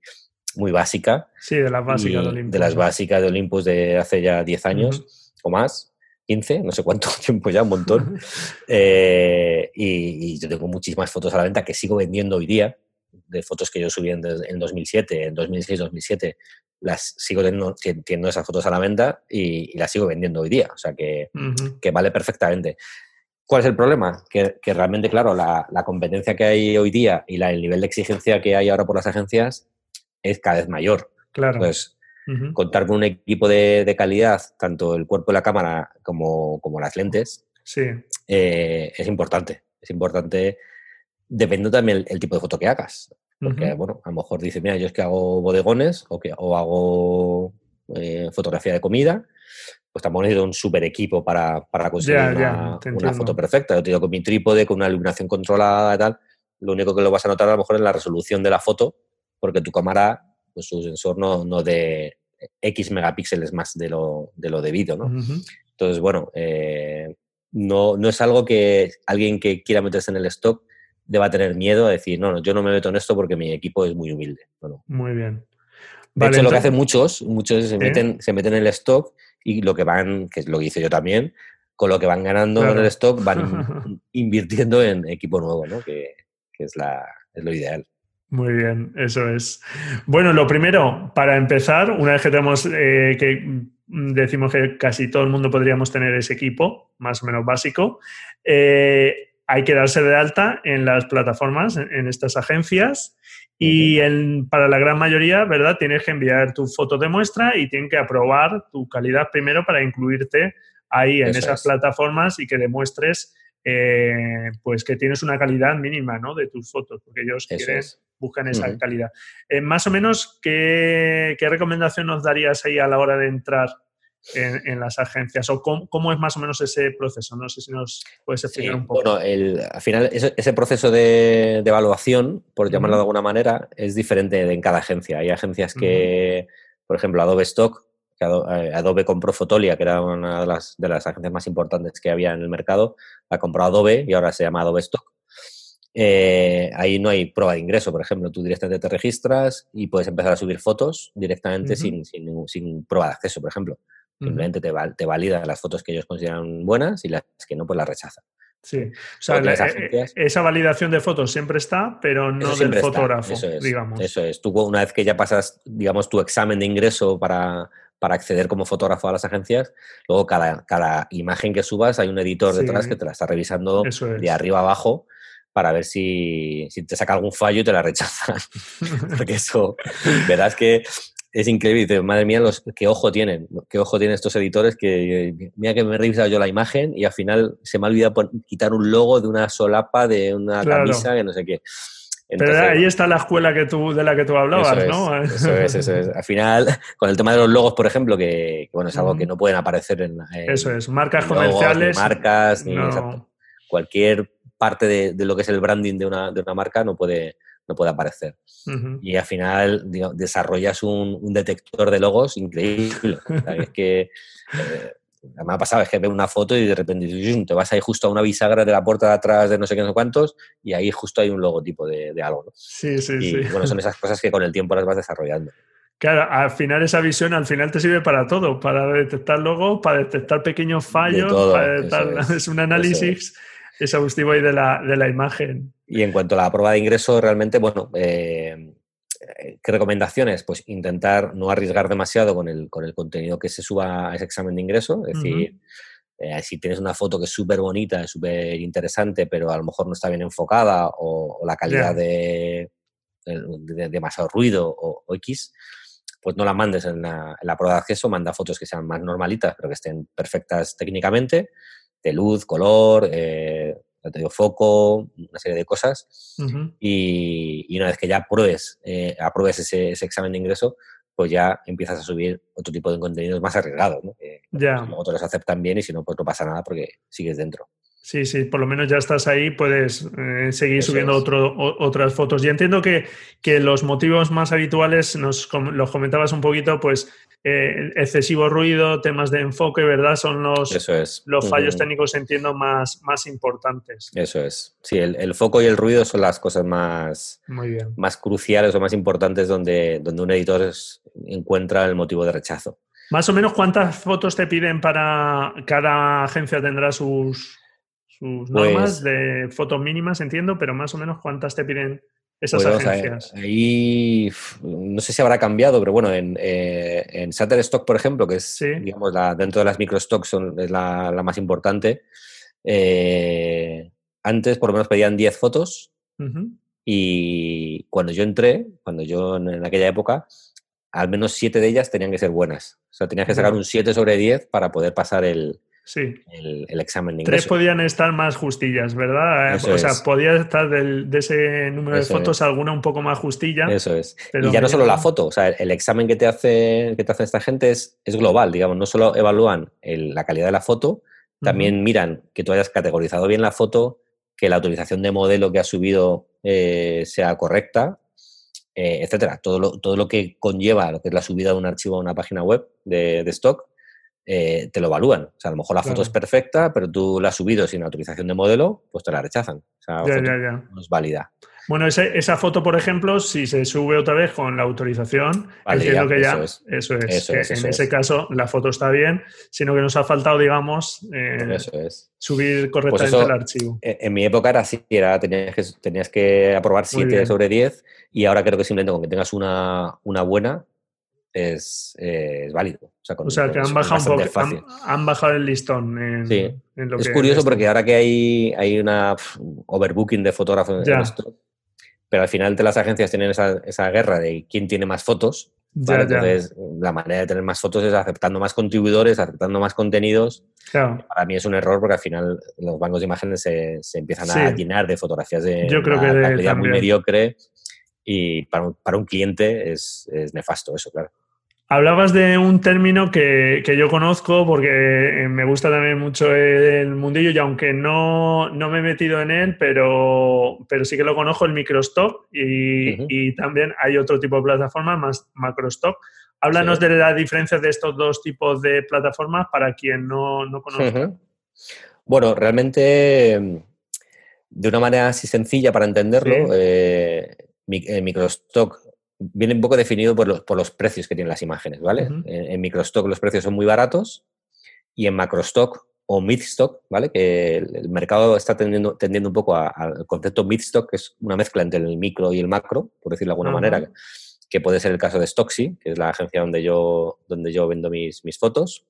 muy básica. Sí, de las básicas de Olympus. De las básicas de Olympus de hace ya 10 años o más. 15, no sé cuánto tiempo ya, un montón. Eh, y, yo tengo muchísimas fotos a la venta que sigo vendiendo hoy día, de fotos que yo subí en, en 2007, en 2006, 2007, las sigo teniendo, esas fotos a la venta y, las sigo vendiendo hoy día, o sea que, que vale perfectamente. ¿Cuál es el problema? Que, que realmente, claro, la, la, competencia que hay hoy día y la, el nivel de exigencia que hay ahora por las agencias es cada vez mayor. Claro. Entonces, contar con un equipo de, calidad, tanto el cuerpo de la cámara como, las lentes, sí. Eh, es importante. Es importante, dependiendo también el, tipo de foto que hagas. Porque, bueno, a lo mejor dices, mira, yo es que hago bodegones o, que, o hago eh, fotografía de comida, pues tampoco necesito un super equipo para, conseguir una, foto perfecta. Yo tengo con mi trípode, con una iluminación controlada y tal. Lo único que lo vas a notar a lo mejor es la resolución de la foto, porque tu cámara pues su sensor no, no de X megapíxeles más de lo, de lo debido, ¿no? Entonces, bueno, eh, no, no es algo que alguien que quiera meterse en el stock deba tener miedo a decir, no, no, yo no me meto en esto porque mi equipo es muy humilde. Muy bien. De hecho, lo que hacen muchos, muchos se, meten, se meten en el stock y lo que van, que es lo que hice yo también, con lo que van ganando en el stock van invirtiendo en equipo nuevo, ¿no? Que, que es, la, es lo ideal. Muy bien, eso es. Bueno, lo primero, para empezar, una vez que tenemos eh, que decimos que casi todo el mundo podríamos tener ese equipo, más o menos básico, eh, hay que darse de alta en las plataformas, en, estas agencias, y para la gran mayoría, ¿verdad? Tienes que enviar tu foto de muestra y tienen que aprobar tu calidad primero para incluirte ahí en esas plataformas y que demuestres eh, pues que tienes una calidad mínima ¿no? de tus fotos, porque ellos quieren, buscan esa calidad. Eh, más o menos, ¿qué, recomendación nos darías ahí a la hora de entrar en, las agencias? ¿O cómo, es más o menos ese proceso? No sé si nos puedes explicar un poco. Bueno, al final ese, proceso de, evaluación, por llamarlo de alguna manera, es diferente en cada agencia. Hay agencias que, por ejemplo, Adobe Stock, que eh, Adobe compró Fotolia, que era una de las, de las agencias más importantes que había en el mercado, la compró Adobe y ahora se llama Adobe Stock. Eh, ahí no hay prueba de ingreso, por ejemplo. Tú directamente te registras y puedes empezar a subir fotos directamente sin, sin, prueba de acceso, por ejemplo. Simplemente te, te valida las fotos que ellos consideran buenas y las que no, pues las rechazan. Sí, o sea, eh, esa validación de fotos siempre está, pero no del fotógrafo, eso es, digamos. Eso es. Tú una vez que ya pasas, digamos, tu examen de ingreso para, para acceder como fotógrafo a las agencias. Luego, cada, cada imagen que subas, hay un editor detrás que te la está revisando de arriba abajo para ver si, si, te saca algún fallo y te la rechazan. Porque eso, verás que es increíble. madre mía, los, qué ojo tienen, qué ojo tienen estos editores que, mira que me he revisado yo la imagen y al final se me ha olvidado quitar un logo de una solapa, de una camisa, que no sé qué. Pero ahí está la escuela que tú, de la que tú hablabas, ¿no? Eso es, eso es. Al final, con el tema de los logos, por ejemplo, que, bueno, es algo que no pueden aparecer en. eso es, marcas comerciales. marcas, ni cualquier parte de, lo que es el branding de una, de una marca no puede, no puede aparecer. Y al final desarrollas un, detector de logos increíble. es que eh, me ha pasado, es que veo una foto y de repente te vas ahí justo a una bisagra de la puerta de atrás de no sé qué, no sé cuántos, y ahí justo hay un logotipo de, algo. ¿no? Sí, sí, y, bueno, son esas cosas que con el tiempo las vas desarrollando. Claro, al final esa visión al final te sirve para todo, para detectar logos, para detectar pequeños fallos, para es, un análisis exhaustivo ahí de la, de la imagen. Y en cuanto a la prueba de ingreso, realmente, bueno, eh, eh, ¿Qué recomendaciones? Pues intentar no arriesgar demasiado con el, con el contenido que se suba a ese examen de ingreso. Es decir, eh, si tienes una foto que es súper bonita, súper interesante, pero a lo mejor no está bien enfocada o, la calidad de, demasiado ruido o, X, pues no la mandes en la, prueba de acceso, manda fotos que sean más normalitas, pero que estén perfectas técnicamente, de luz, color, eh, te digo, foco, una serie de cosas. y, una vez que ya pruebes, eh, apruebes ese, examen de ingreso, pues ya empiezas a subir otro tipo de contenidos más arriesgados, ¿no? ya. Luego te los aceptan bien y si no, pues no pasa nada porque sigues dentro. Sí, sí, por lo menos ya estás ahí, puedes eh, seguir subiendo otro, otras fotos. Y entiendo que, que, los motivos más habituales, nos los comentabas un poquito, pues eh, excesivo ruido, temas de enfoque, ¿verdad? Son los, los fallos técnicos, entiendo, más, más importantes. Eso es. Sí, el, foco y el ruido son las cosas más, más cruciales o más importantes donde, donde un editor encuentra el motivo de rechazo. Más o menos, ¿cuántas fotos te piden para cada agencia tendrá sus, sus normas pues de fotos mínimas, entiendo, pero más o menos cuántas te piden esas pues agencias. ahí no sé si habrá cambiado, pero bueno, en, eh, en Shutterstock, por ejemplo, que es, digamos, la, dentro de las microstocks son, es la, la más importante, eh, antes por lo menos pedían 10 fotos y cuando yo entré, cuando yo en, aquella época, al menos 7 de ellas tenían que ser buenas. O sea, tenías que sacar un 7 sobre 10 para poder pasar el, Sí. El, examen de Tres podían estar más justillas, ¿verdad? o sea, podía estar de ese número de fotos alguna un poco más justilla. Eso es. y ya no solo la foto, o sea, el examen que te hace, que te hace esta gente es, es global, digamos, no solo evalúan la calidad de la foto, también miran que tú hayas categorizado bien la foto, que la autorización de modelo que has subido eh, sea correcta, eh, etcétera. Todo lo, todo lo que conlleva lo que es la subida de un archivo a una página web de, de stock eh, te lo evalúan. O sea, a lo mejor la foto es perfecta, pero tú la has subido sin autorización de modelo, pues te la rechazan. O sea, no es válida. Bueno, esa foto, por ejemplo, si se sube otra vez con la autorización, entiendo que ya, eso es, en ese caso la foto está bien, sino que nos ha faltado, digamos, eh, subir pues correctamente el archivo. En, mi época era así, era, tenías, que, tenías que aprobar 7 sobre 10 y ahora creo que simplemente con que tengas una, una buena, es, eh, válido. O sea, que han bajado un poco, han, bajado el listón. sí. es curioso porque ahora que hay, hay una overbooking de fotógrafos en esto, pero al final de las agencias tienen esa, esa guerra de quién tiene más fotos. Entonces, la manera de tener más fotos es aceptando más contribuidores, aceptando más contenidos. Para mí es un error porque al final los bancos de imágenes se, se empiezan a llenar de fotografías de Yo creo que calidad muy mediocre y para un, para un cliente es, es nefasto eso, claro. Hablabas de un término que, yo conozco porque eh, me gusta también mucho el mundillo y aunque no, me he metido en él, pero, pero sí que lo conozco, el microstock y, y también hay otro tipo de plataformas, más macrostock. Háblanos de la diferencia de estos dos tipos de plataformas para quien no, no conozca. Bueno, realmente de una manera así sencilla para entenderlo, eh, microstock viene un poco definido por los, por los precios que tienen las imágenes, ¿vale? en, microstock los precios son muy baratos y en macrostock o midstock, ¿vale? Que el, mercado está tendiendo, tendiendo un poco al concepto midstock, que es una mezcla entre el micro y el macro, por decirlo de alguna manera, que puede ser el caso de Stocksy, que es la agencia donde yo, donde yo vendo mis, mis fotos.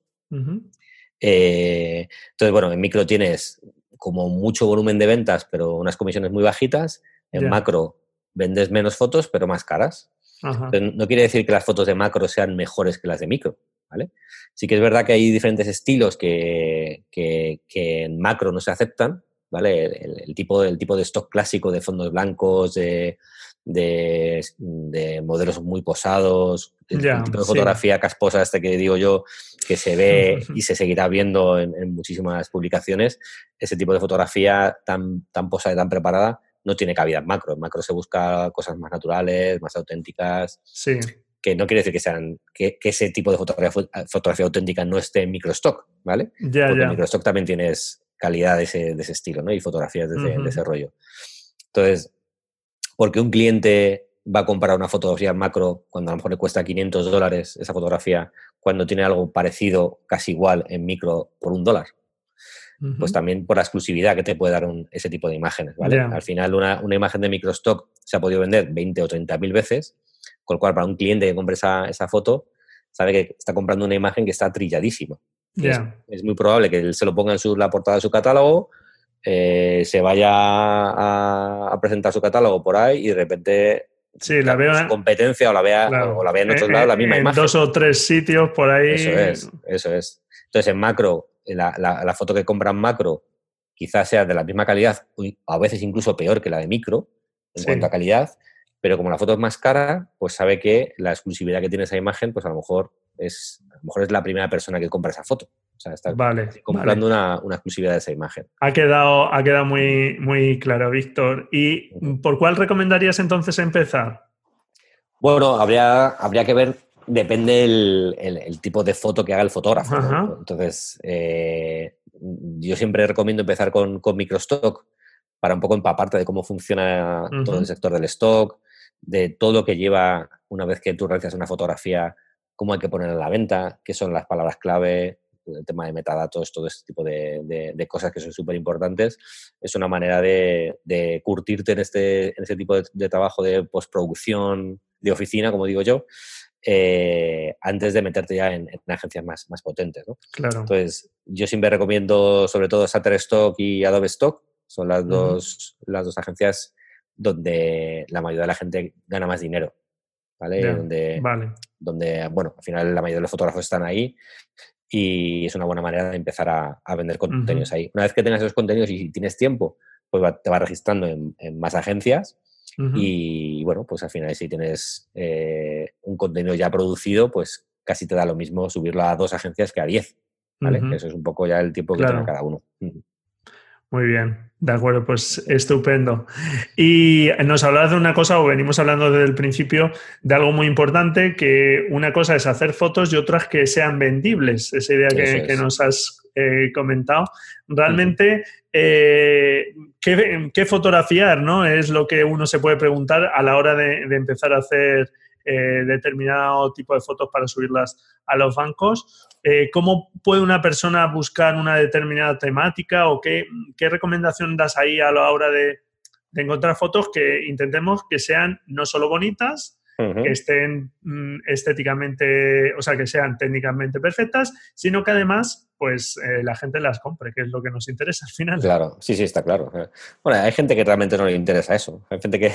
Eh, entonces, bueno, en micro tienes como mucho volumen de ventas, pero unas comisiones muy bajitas. En macro vendes menos fotos, pero más caras no quiere decir que las fotos de macro sean mejores que las de micro, ¿vale? Sí que es verdad que hay diferentes estilos que, que, en macro no se aceptan, ¿vale? El, tipo, el tipo de stock clásico de fondos blancos, de, de, modelos muy posados, el, tipo de fotografía casposa este que digo yo, que se ve y se seguirá viendo en, en, muchísimas publicaciones, ese tipo de fotografía tan, tan posada y tan preparada, no tiene cabida en macro. En macro se busca cosas más naturales, más auténticas. Sí. Que no quiere decir que sean que, ese tipo de fotografía, fotografía, auténtica no esté en microstock, ¿vale? Ya, Porque en microstock también tienes calidad de ese, de ese estilo, ¿no? Y fotografías de, ese rollo. Entonces, porque un cliente va a comprar una fotografía macro cuando a lo mejor le cuesta 500 dólares esa fotografía, cuando tiene algo parecido, casi igual en micro por un dólar? Pues también por la exclusividad que te puede dar ese tipo de imágenes, ¿vale? Al final una, imagen de microstock se ha podido vender 20 o 30 mil veces, con lo cual para un cliente que compre esa, esa foto, sabe que está comprando una imagen que está trilladísima. Es, muy probable que él se lo ponga en su, la portada de su catálogo, eh, se vaya a, presentar su catálogo por ahí y de repente Sí, la veo en competencia o la vea, o la vea en otros lados la misma imagen. En dos o tres sitios por ahí. Eso es, eso es. Entonces en macro la, foto que compran macro quizás sea de la misma calidad, a veces incluso peor que la de micro en cuanto a calidad, pero como la foto es más cara, pues sabe que la exclusividad que tiene esa imagen, pues a lo mejor es, a lo mejor es la primera persona que compra esa foto. O sea, Vale, comprando Una, una, exclusividad de esa imagen. Ha quedado, ha quedado muy, muy claro, Víctor. ¿Y por cuál recomendarías entonces empezar? Bueno, habría, habría que ver, depende el, tipo de foto que haga el fotógrafo. Entonces, eh, yo siempre recomiendo empezar con, con microstock para un poco empaparte de cómo funciona todo el sector del stock, de todo lo que lleva una vez que tú realizas una fotografía, cómo hay que ponerla en la venta, qué son las palabras clave, el tema de metadatos, todo este tipo de, cosas que son súper importantes. Es una manera de, curtirte en este, en este tipo de, trabajo de postproducción, de oficina, como digo yo, eh, antes de meterte ya en, agencias más, más potentes. Claro. Entonces, yo siempre recomiendo sobre todo Shutterstock y Adobe Stock, son las, dos, las dos agencias donde la mayoría de la gente gana más dinero. ¿vale? donde, donde, bueno, al final la mayoría de los fotógrafos están ahí y es una buena manera de empezar a, vender contenidos ahí. Una vez que tengas esos contenidos y tienes tiempo, pues te vas registrando en, más agencias y bueno, pues al final si tienes eh, un contenido ya producido, pues casi te da lo mismo subirlo a dos agencias que a diez. ¿vale? Eso es un poco ya el tiempo que tiene cada uno. Muy bien, de acuerdo, pues estupendo. Y nos hablabas de una cosa, o venimos hablando desde el principio, de algo muy importante, que una cosa es hacer fotos y otras que sean vendibles, esa idea que, nos has eh, comentado. Realmente, eh, ¿qué, fotografiar? ¿no? Es lo que uno se puede preguntar a la hora de empezar a hacer eh, determinado tipo de fotos para subirlas a los bancos. Eh, ¿Cómo puede una persona buscar una determinada temática o qué, qué recomendación das ahí a la hora de, de encontrar fotos que intentemos que sean no solo bonitas, que estén mm, estéticamente, o sea, que sean técnicamente perfectas, sino que además pues eh, la gente las compre, que es lo que nos interesa al final. Claro, sí, sí, está claro. Bueno, hay gente que realmente no le interesa eso. Hay gente que,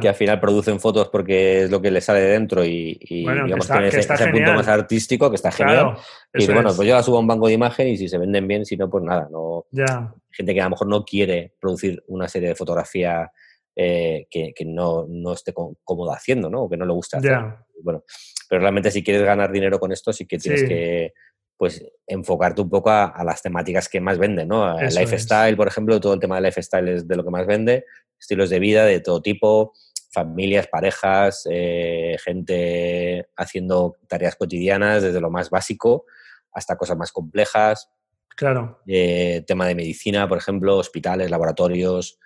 que al final producen fotos porque es lo que le sale de dentro y, digamos, tiene ese, punto más artístico que está genial. Y bueno, pues yo la subo a un banco de imagen y si se venden bien, si no, pues nada. No, ya. Gente que a lo mejor no quiere producir una serie de fotografía eh, que, no, no, esté cómodo haciendo, ¿no? O que no le gusta hacer. Bueno, pero realmente si quieres ganar dinero con esto, sí que tienes que pues enfocarte un poco a, las temáticas que más venden, ¿no? El lifestyle, por ejemplo, todo el tema de lifestyle es de lo que más vende, estilos de vida de todo tipo, familias, parejas, eh, gente haciendo tareas cotidianas, desde lo más básico hasta cosas más complejas. Claro. Eh, tema de medicina, por ejemplo, hospitales, laboratorios,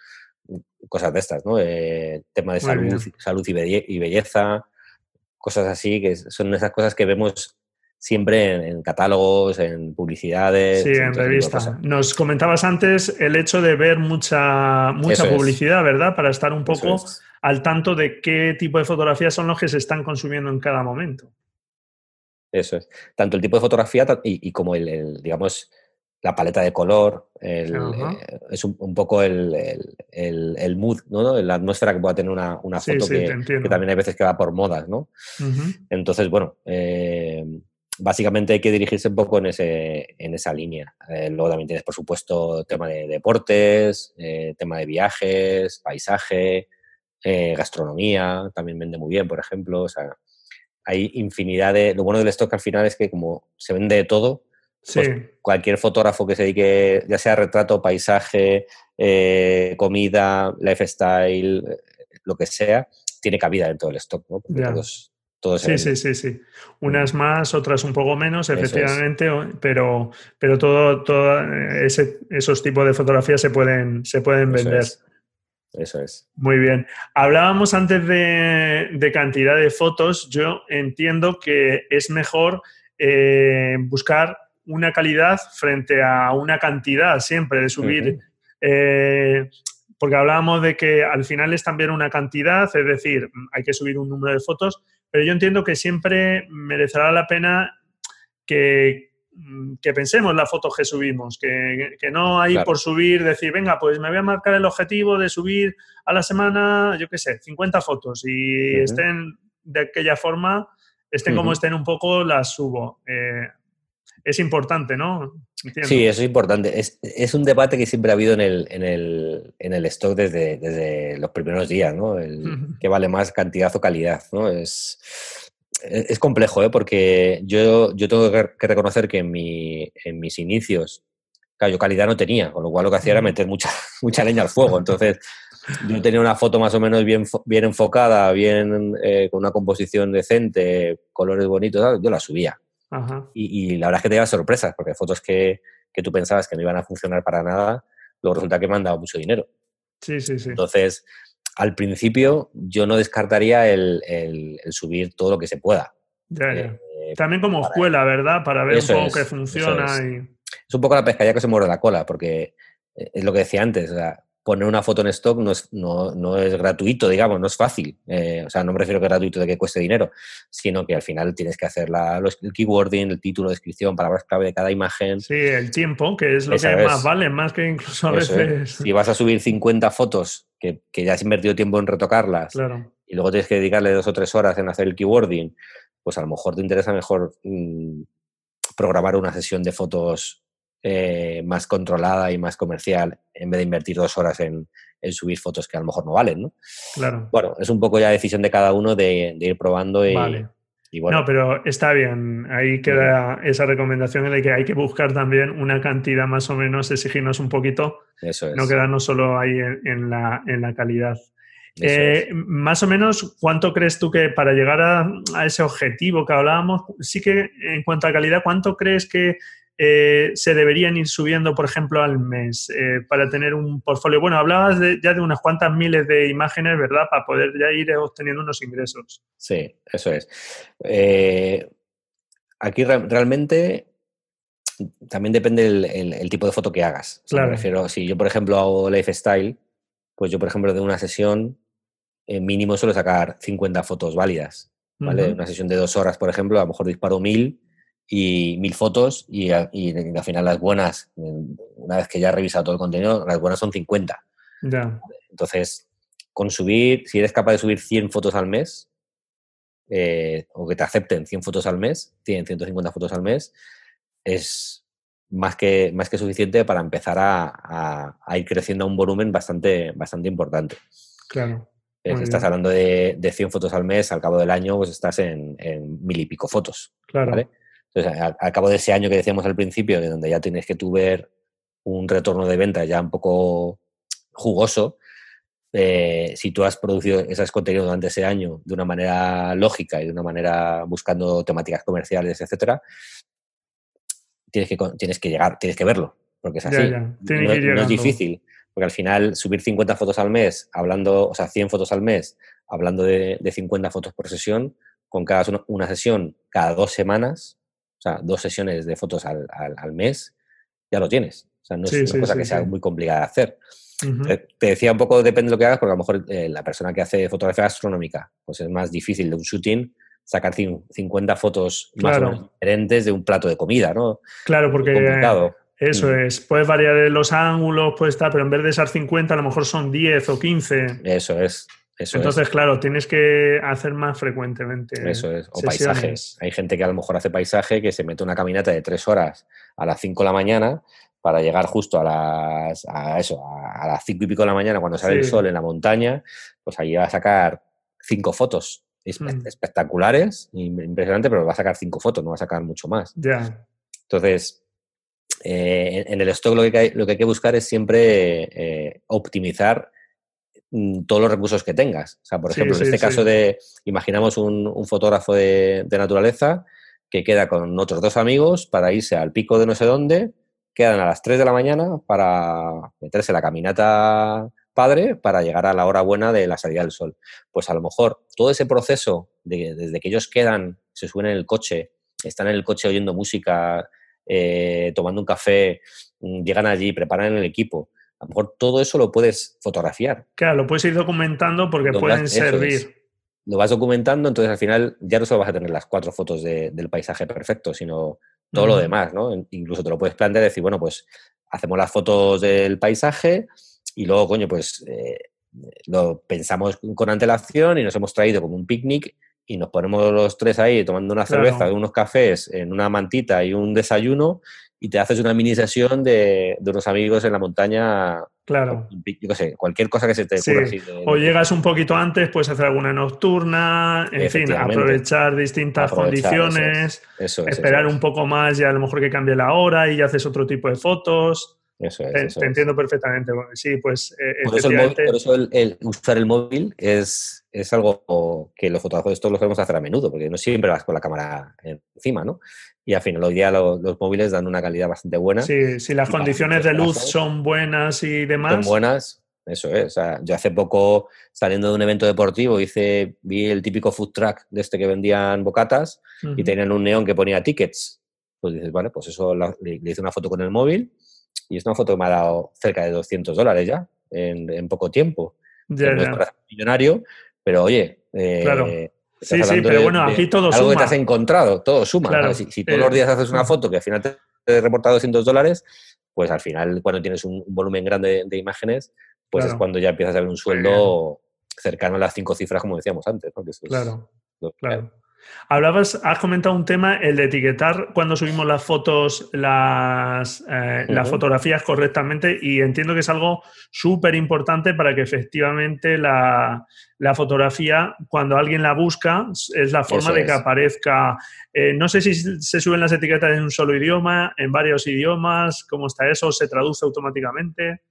cosas de estas, ¿no? Eh, tema de salud, salud y, belleza, cosas así, que son esas cosas que vemos siempre en, catálogos, en publicidades. Sí, en revistas. Nos comentabas antes el hecho de ver mucha, mucha publicidad, ¿verdad? Para estar un poco al tanto de qué tipo de fotografías son los que se están consumiendo en cada momento. Eso es. Tanto el tipo de fotografía y, como el, digamos, la paleta de color, eh, es un, poco el, mood, ¿no? la atmósfera que pueda tener una, foto que, también hay veces que va por modas, ¿no? Entonces, bueno, eh, básicamente hay que dirigirse un poco en, ese, en esa línea. Eh, luego también tienes, por supuesto, tema de deportes, tema de viajes, paisaje, gastronomía, también vende muy bien, por ejemplo. O sea, hay infinidad de... Lo bueno del stock al final es que como se vende de todo, pues cualquier fotógrafo que se dedique, ya sea retrato, paisaje, eh, comida, lifestyle, eh, lo que sea, tiene cabida dentro del stock, ¿no? todos, sí, sí, sí, sí. Unas más, otras un poco menos, efectivamente, pero, pero todo, todo ese, esos tipos de fotografías se pueden, se pueden vender. Eso es. Muy bien. Hablábamos antes de, de, cantidad de fotos. Yo entiendo que es mejor eh, buscar una calidad frente a una cantidad siempre de subir. Eh, porque hablábamos de que al final es también una cantidad, es decir, hay que subir un número de fotos, pero yo entiendo que siempre merecerá la pena que, que pensemos las fotos que subimos, que, no hay por subir, decir, venga, pues me voy a marcar el objetivo de subir a la semana, yo qué sé, 50 fotos y estén de aquella forma, estén como estén un poco, las subo. Eh, es importante, ¿no? Sí, eso es importante. Es, un debate que siempre ha habido en el, en el, en el stock desde, desde, los primeros días, ¿no? El, Que vale más cantidad o calidad, ¿no? Es, es complejo, ¿eh? porque yo, yo tengo que reconocer que en, mi, en mis inicios, claro, yo calidad no tenía, con lo cual lo que hacía era meter mucha, mucha leña al fuego. Entonces, yo tenía una foto más o menos bien, bien enfocada, bien eh, con una composición decente, colores bonitos, yo la subía. Y, la verdad es que te llevas sorpresas, porque fotos que, que, tú pensabas que no iban a funcionar para nada, luego resulta que me han dado mucho dinero. Sí, sí, sí. Entonces, al principio yo no descartaría el, subir todo lo que se pueda. Eh, También como escuela, ¿verdad? Para ver un poco qué funciona. Es. Y... es. un poco la pescadilla que se muerde la cola, porque eh, es lo que decía antes. O sea, poner una foto en stock no es, no, es gratuito, digamos, no es fácil. Eh, o sea, no me refiero que gratuito de que cueste dinero, sino que al final tienes que hacer la, los, el keywording, el título, descripción, palabras clave de cada imagen. Sí, el tiempo, que es lo que más vale, más que incluso a veces. Si vas a subir 50 fotos que, ya has invertido tiempo en retocarlas y luego tienes que dedicarle dos o tres horas en hacer el keywording, pues a lo mejor te interesa mejor mm, programar una sesión de fotos eh, más controlada y más comercial en vez de invertir dos horas en, subir fotos que a lo mejor no valen, ¿no? Claro. Bueno, es un poco ya decisión de cada uno de, ir probando y, vale. No, pero está bien. Ahí queda esa recomendación de que hay que buscar también una cantidad más o menos, exigirnos un poquito. Eso es. No quedarnos solo ahí en, la, calidad. Eh, más o menos, ¿cuánto crees tú que para llegar a, a, ese objetivo que hablábamos, sí que en cuanto a calidad, ¿cuánto crees que eh, se deberían ir subiendo, por ejemplo, al mes eh, para tener un portfolio? Bueno, hablabas ya de unas cuantas miles de imágenes, ¿verdad? Para poder ya ir obteniendo unos ingresos. Sí, eso es. Eh, aquí realmente también depende el, tipo de foto que hagas. claro. refiero, si yo, por ejemplo, hago lifestyle, pues yo, por ejemplo, de una sesión mínimo suelo sacar 50 fotos válidas. ¿vale? Una sesión de dos horas, por ejemplo, a lo mejor disparo mil y mil fotos y, al final las buenas, una vez que ya he revisado todo el contenido, las buenas son 50. Ya. Entonces, con subir, si eres capaz de subir 100 fotos al mes, eh, o que te acepten 100 fotos al mes, 100, 150 fotos al mes, es más que, más que suficiente para empezar a, ir creciendo a un volumen bastante, bastante importante. Claro. Eh, estás hablando de, de, 100 fotos al mes, al cabo del año pues estás en, mil y pico fotos. Claro. ¿vale? Entonces, al, cabo de ese año que decíamos al principio, de donde ya tienes que tú ver un retorno de venta ya un poco jugoso, eh, si tú has producido ese contenido durante ese año de una manera lógica y de una manera buscando temáticas comerciales, etcétera, tienes que, tienes que llegar, tienes que verlo, porque es así. No, es difícil, porque al final subir 50 fotos al mes, hablando, o sea, 100 fotos al mes, hablando de, de 50 fotos por sesión, con cada una sesión cada dos semanas, sea, dos sesiones de fotos al, al, mes, ya lo tienes. O sea, no es una cosa que sea muy complicada de hacer. te, decía un poco, depende de lo que hagas, porque a lo mejor eh, la persona que hace fotografía astronómica, pues es más difícil de un shooting sacar 50 fotos más diferentes de un plato de comida, ¿no? Claro, porque eso mm. es, puedes variar los ángulos, puede estar, pero en vez de esas 50 a lo mejor son 10 o 15. Eso es. Entonces, claro, tienes que hacer más frecuentemente. Eso es. O paisajes. Hay gente que a lo mejor hace paisaje que se mete una caminata de tres horas a las 5 de la mañana para llegar justo a las a eso, a, las cinco y pico de la mañana cuando sale el sol en la montaña, pues ahí va a sacar cinco fotos mm. espectaculares, impresionante, pero va a sacar cinco fotos, no va a sacar mucho más. Ya. Entonces, eh, en el stock lo que hay, lo que hay que buscar es siempre eh, optimizar todos los recursos que tengas. O sea, por ejemplo, en este caso de, imaginamos un, fotógrafo de, naturaleza que queda con otros dos amigos para irse al pico de no sé dónde, quedan a las 3 de la mañana para meterse la caminata padre para llegar a la hora buena de la salida del sol. Pues a lo mejor todo ese proceso, de, desde que ellos quedan, se suben en el coche, están en el coche oyendo música, eh, tomando un café, mm, llegan allí, preparan el equipo, a lo mejor todo eso lo puedes fotografiar. Claro, lo puedes ir documentando porque pueden servir. Lo vas documentando, entonces al final ya no solo vas a tener las cuatro fotos del paisaje perfecto, sino todo lo demás, ¿no? Incluso te lo puedes plantear y decir, bueno, pues hacemos las fotos del paisaje y luego, coño, pues eh, lo pensamos con antelación y nos hemos traído como un picnic y nos ponemos los tres ahí tomando una cerveza, unos cafés, en una mantita y un desayuno y te haces una mini sesión de, de unos amigos en la montaña. Claro. Yo qué sé, cualquier cosa que se te ocurra. o llegas un poquito antes, puedes hacer alguna nocturna, en fin, aprovechar distintas condiciones, esperar un poco más y a lo mejor que cambie la hora y ya haces otro tipo de fotos. Eso es. Te, entiendo perfectamente. Sí, pues. Eh, por, eso el, por eso el, usar el móvil es, es algo que los fotógrafos esto lo podemos hacer a menudo, porque no siempre vas con la cámara encima, ¿no? Y al final, hoy día los, móviles dan una calidad bastante buena. Sí, si las condiciones de luz son buenas y demás. Son buenas, eso es. O sea, yo hace poco, saliendo de un evento deportivo, hice, vi el típico food truck de este que vendían bocatas y tenían un neón que ponía tickets. Pues dices, vale, pues eso le hice una foto con el móvil y es una foto que me ha dado cerca de 200 dólares ya, en, poco tiempo. Ya, no es millonario, pero oye, eh, claro. Sí, sí, pero bueno, aquí todo algo que te has encontrado, todo suma. Si, todos los días haces una foto que al final te, reporta 200 dólares, pues al final cuando tienes un, volumen grande de, imágenes, pues es cuando ya empiezas a ver un sueldo cercano a las cinco cifras, como decíamos antes. claro, claro. Hablabas, has comentado un tema, el de etiquetar cuando subimos las fotos, las, eh, las fotografías correctamente y entiendo que es algo súper importante para que efectivamente la, fotografía, cuando alguien la busca, es la forma de que aparezca. Eh, no sé si se suben las etiquetas en un solo idioma, en varios idiomas, cómo está eso, se traduce automáticamente.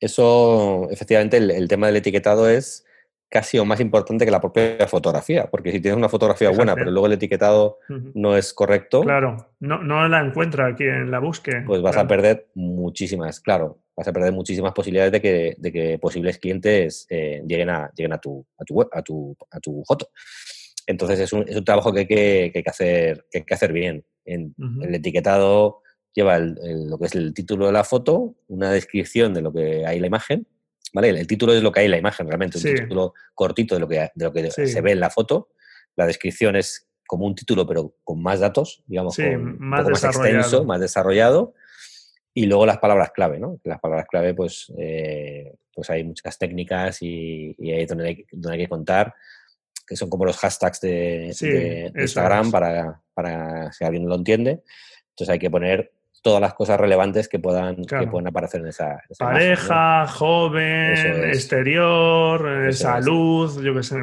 Eso, efectivamente, el tema del etiquetado es casi o más importante que la propia fotografía, porque si tienes una fotografía buena, pero luego el etiquetado no es correcto. Claro, no, no la encuentra aquí en la búsqueda. Pues vas a perder muchísimas, claro, vas a perder muchísimas posibilidades de que, de que posibles clientes eh, lleguen, a, lleguen a, tu, a, tu, a, tu, a tu foto. Entonces es un, es un trabajo que hay que, que, hay que hacer, que hay que hacer bien. En, El etiquetado lleva lo que es el título de la foto, una descripción de lo que hay en la imagen, ¿vale? El, título es lo que hay en la imagen realmente, un título cortito de lo que, de lo que se ve en la foto. La descripción es como un título, pero con más datos, digamos, más, más extenso, más desarrollado. Y luego las palabras clave, ¿no? Las palabras clave, pues, eh, pues hay muchas técnicas y, ahí es donde hay, donde hay que contar, que son como los hashtags de, Instagram para, para si alguien lo entiende. Entonces hay que poner todas las cosas relevantes que puedan, que puedan aparecer en esa, pareja, joven, exterior, eh, salud, yo qué sé,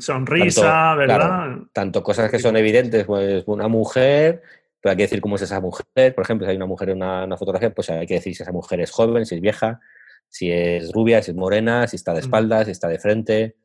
sonrisa, ¿verdad? tanto cosas que son evidentes, pues una mujer, pero hay que decir cómo es esa mujer. Por ejemplo, si hay una mujer en una, fotografía, pues hay que decir si esa mujer es joven, si es vieja, si es rubia, si es morena, si está de mm. espaldas, si está de frente,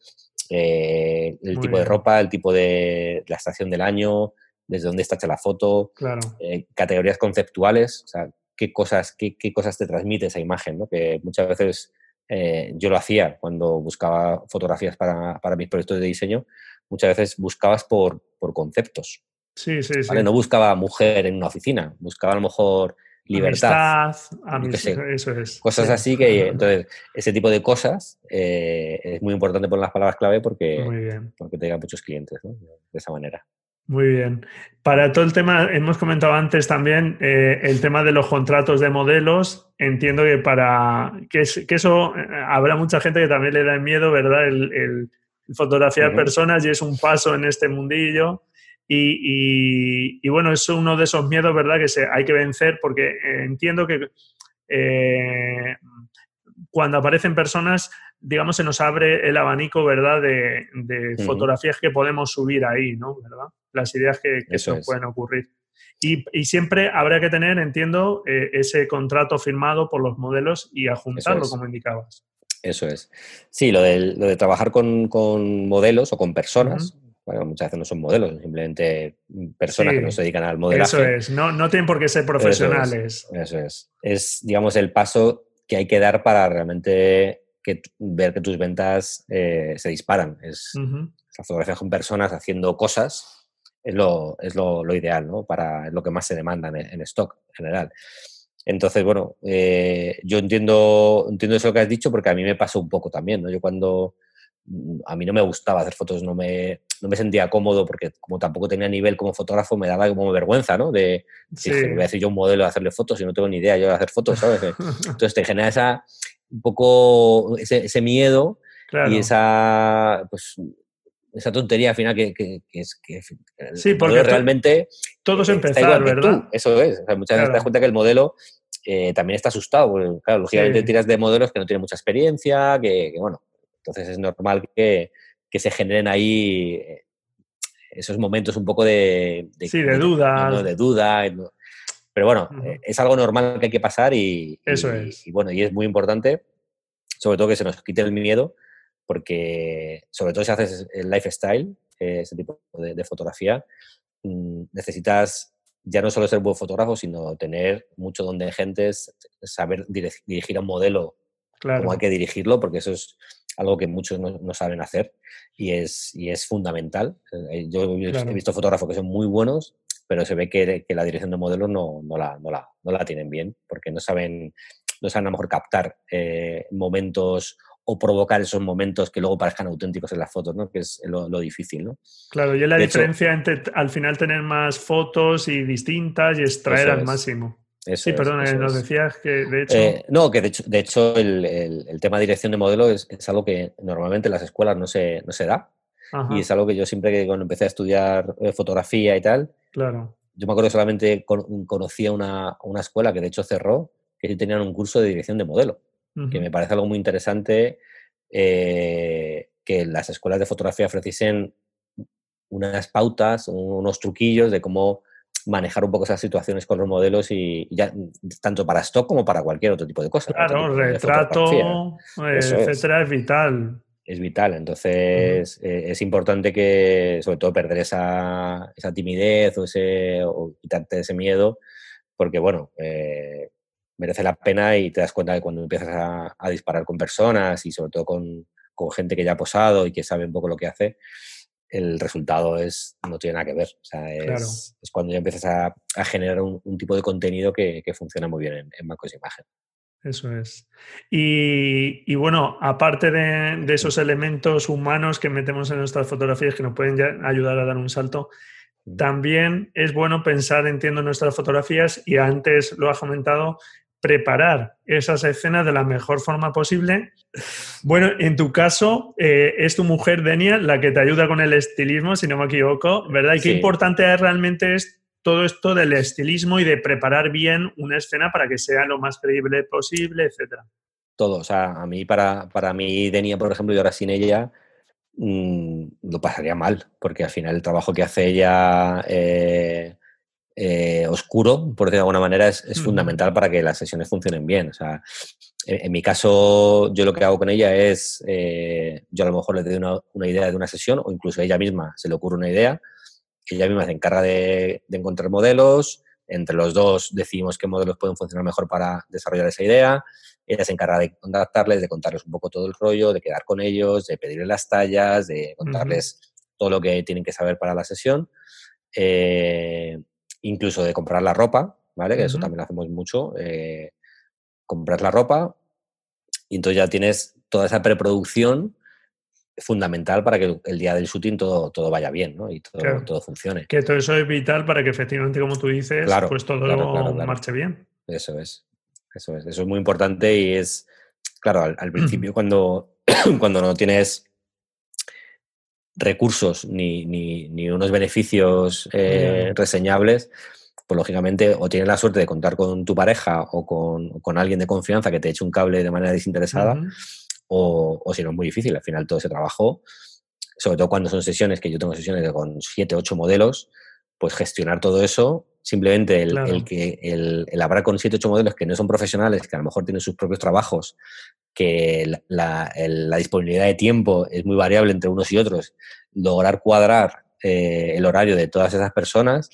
eh, el tipo de ropa, el tipo de la estación del año, desde dónde está hecha la foto, eh, categorías conceptuales, o sea, qué cosas, qué, qué, cosas te transmite esa imagen, ¿no? que muchas veces eh, yo lo hacía cuando buscaba fotografías para, para, mis proyectos de diseño, muchas veces buscabas por, por conceptos. Sí, sí, sí. No buscaba mujer en una oficina, buscaba a lo mejor libertad. Amistad, eso es. Cosas así que, entonces, ese tipo de cosas eh, es muy importante poner las palabras clave porque, porque te llegan muchos clientes ¿no? de esa manera. Muy bien. Para todo el tema, hemos comentado antes también eh, el tema de los contratos de modelos. Entiendo que para que, eso eh, habrá mucha gente que también le da miedo, ¿verdad? El, fotografiar personas y es un paso en este mundillo. Y, bueno, es uno de esos miedos, ¿verdad? Que se, hay que vencer porque eh, entiendo que cuando aparecen personas, digamos, se nos abre el abanico, ¿verdad? De, fotografías que podemos subir ahí, ¿no? ¿Verdad? Las ideas que, que pueden ocurrir. Y, y, siempre habrá que tener, entiendo, eh, ese contrato firmado por los modelos y adjuntarlo, como indicabas. Eso es. Sí, lo de, lo de trabajar con, con, modelos o con personas, bueno, muchas veces no son modelos, simplemente personas que no se dedican al modelaje. Eso es, no, no tienen por qué ser profesionales. Eso es. es. digamos, el paso que hay que dar para realmente que, ver que tus ventas eh, se disparan. Es la fotografía con personas haciendo cosas es lo, es lo, lo ideal, ¿no? Para lo que más se demanda en, stock en general. Entonces, bueno, eh, yo entiendo, entiendo eso que has dicho porque a mí me pasó un poco también, ¿no? Yo cuando mm, a mí no me gustaba hacer fotos, no me, no me sentía cómodo porque como tampoco tenía nivel como fotógrafo, me daba como vergüenza, ¿no? De, sí. voy a decir yo un modelo de hacerle fotos y no tengo ni idea yo de hacer fotos, ¿sabes? Entonces te genera esa, un poco ese, ese miedo y esa, pues, esa tontería al final que, es que sí, porque realmente todo es empezar, ¿verdad? Eso es. muchas veces te das cuenta que el modelo eh, también está asustado. claro, lógicamente tiras de modelos que no tienen mucha experiencia, que, bueno, entonces es normal que, se generen ahí eh, esos momentos un poco de, sí, de, duda. de duda. Pero bueno, eh, es algo normal que hay que pasar y, Eso es. y, bueno, y es muy importante, sobre todo que se nos quite el miedo, porque sobre todo si haces el lifestyle, ese tipo de, fotografía, mm, necesitas ya no solo ser buen fotógrafo, sino tener mucho don de gentes, saber dirigir a un modelo claro. como hay que dirigirlo, porque eso es algo que muchos no, saben hacer y es, y es fundamental. Eh, yo he visto fotógrafos que son muy buenos, pero se ve que, la dirección de modelos no, no, la, no, la, no la tienen bien, porque no saben, no saben a lo mejor captar eh, momentos o provocar esos momentos que luego parezcan auténticos en las fotos, ¿no? que es lo, difícil. ¿no? Claro, y es la diferencia entre al final tener más fotos y distintas y extraer al máximo. sí, perdón, nos decías que de hecho... Eh, no, que de hecho, de hecho el, el, tema de dirección de modelo es, es, algo que normalmente en las escuelas no se, no se da. Y es algo que yo siempre que cuando empecé a estudiar eh, fotografía y tal, claro. yo me acuerdo que solamente conocía una, una escuela que de hecho cerró, que sí tenían un curso de dirección de modelo que me parece algo muy interesante eh, que las escuelas de fotografía ofreciesen unas pautas, unos truquillos de cómo manejar un poco esas situaciones con los modelos y, ya tanto para stock como para cualquier otro tipo de cosas. Claro, retrato, etcétera, es. vital. Es vital, entonces eh, es importante que, sobre todo, perder esa, esa timidez o, ese, o quitarte ese miedo, porque, bueno, eh, merece la pena y te das cuenta que cuando empiezas a, disparar con personas y sobre todo con, gente que ya ha posado y que sabe un poco lo que hace, el resultado es no tiene nada que ver. O sea, es, cuando ya empiezas a, generar un, tipo de contenido que, funciona muy bien en, en bancos de imagen. Eso es. Y, bueno, aparte de, esos elementos humanos que metemos en nuestras fotografías que nos pueden ayudar a dar un salto, también es bueno pensar, entiendo, nuestras fotografías y antes lo has comentado, preparar esas escenas de la mejor forma posible. Bueno, en tu caso, eh, es tu mujer, Denia, la que te ayuda con el estilismo, si no me equivoco, ¿verdad? Y qué importante realmente es todo esto del estilismo y de preparar bien una escena para que sea lo más creíble posible, etcétera. Todo, o sea, a mí, para, para mí, Denia, por ejemplo, y ahora sin ella, mm, lo pasaría mal, porque al final el trabajo que hace ella... Eh, eh, oscuro, por decirlo de alguna manera, es, fundamental para que las sesiones funcionen bien. O sea, en, mi caso, yo lo que hago con ella es, eh, yo a lo mejor le doy una, idea de una sesión o incluso ella misma se le ocurre una idea, ella misma se encarga de, encontrar modelos, entre los dos decidimos qué modelos pueden funcionar mejor para desarrollar esa idea, ella se encarga de contactarles, de contarles un poco todo el rollo, de quedar con ellos, de pedirles las tallas, de contarles todo lo que tienen que saber para la sesión. Eh, incluso de comprar la ropa, ¿vale? Que eso también lo hacemos mucho. Eh, comprar la ropa y entonces ya tienes toda esa preproducción fundamental para que el día del shooting todo, todo vaya bien ¿no? y todo, todo, funcione. Que todo eso es vital para que efectivamente, como tú dices, pues todo marche bien. Eso es, eso es, eso es muy importante y es, claro, al, principio cuando, cuando no tienes recursos ni, ni, unos beneficios eh, reseñables, pues lógicamente o tienes la suerte de contar con tu pareja o con, alguien de confianza que te eche un cable de manera desinteresada, o, si no es muy difícil, al final todo ese trabajo, sobre todo cuando son sesiones, que yo tengo sesiones con 7, 8 modelos, pues gestionar todo eso, simplemente el, que el, el, hablar con 7, 8 modelos que no son profesionales, que a lo mejor tienen sus propios trabajos, que la, disponibilidad de tiempo es muy variable entre unos y otros, lograr cuadrar eh, el horario de todas esas personas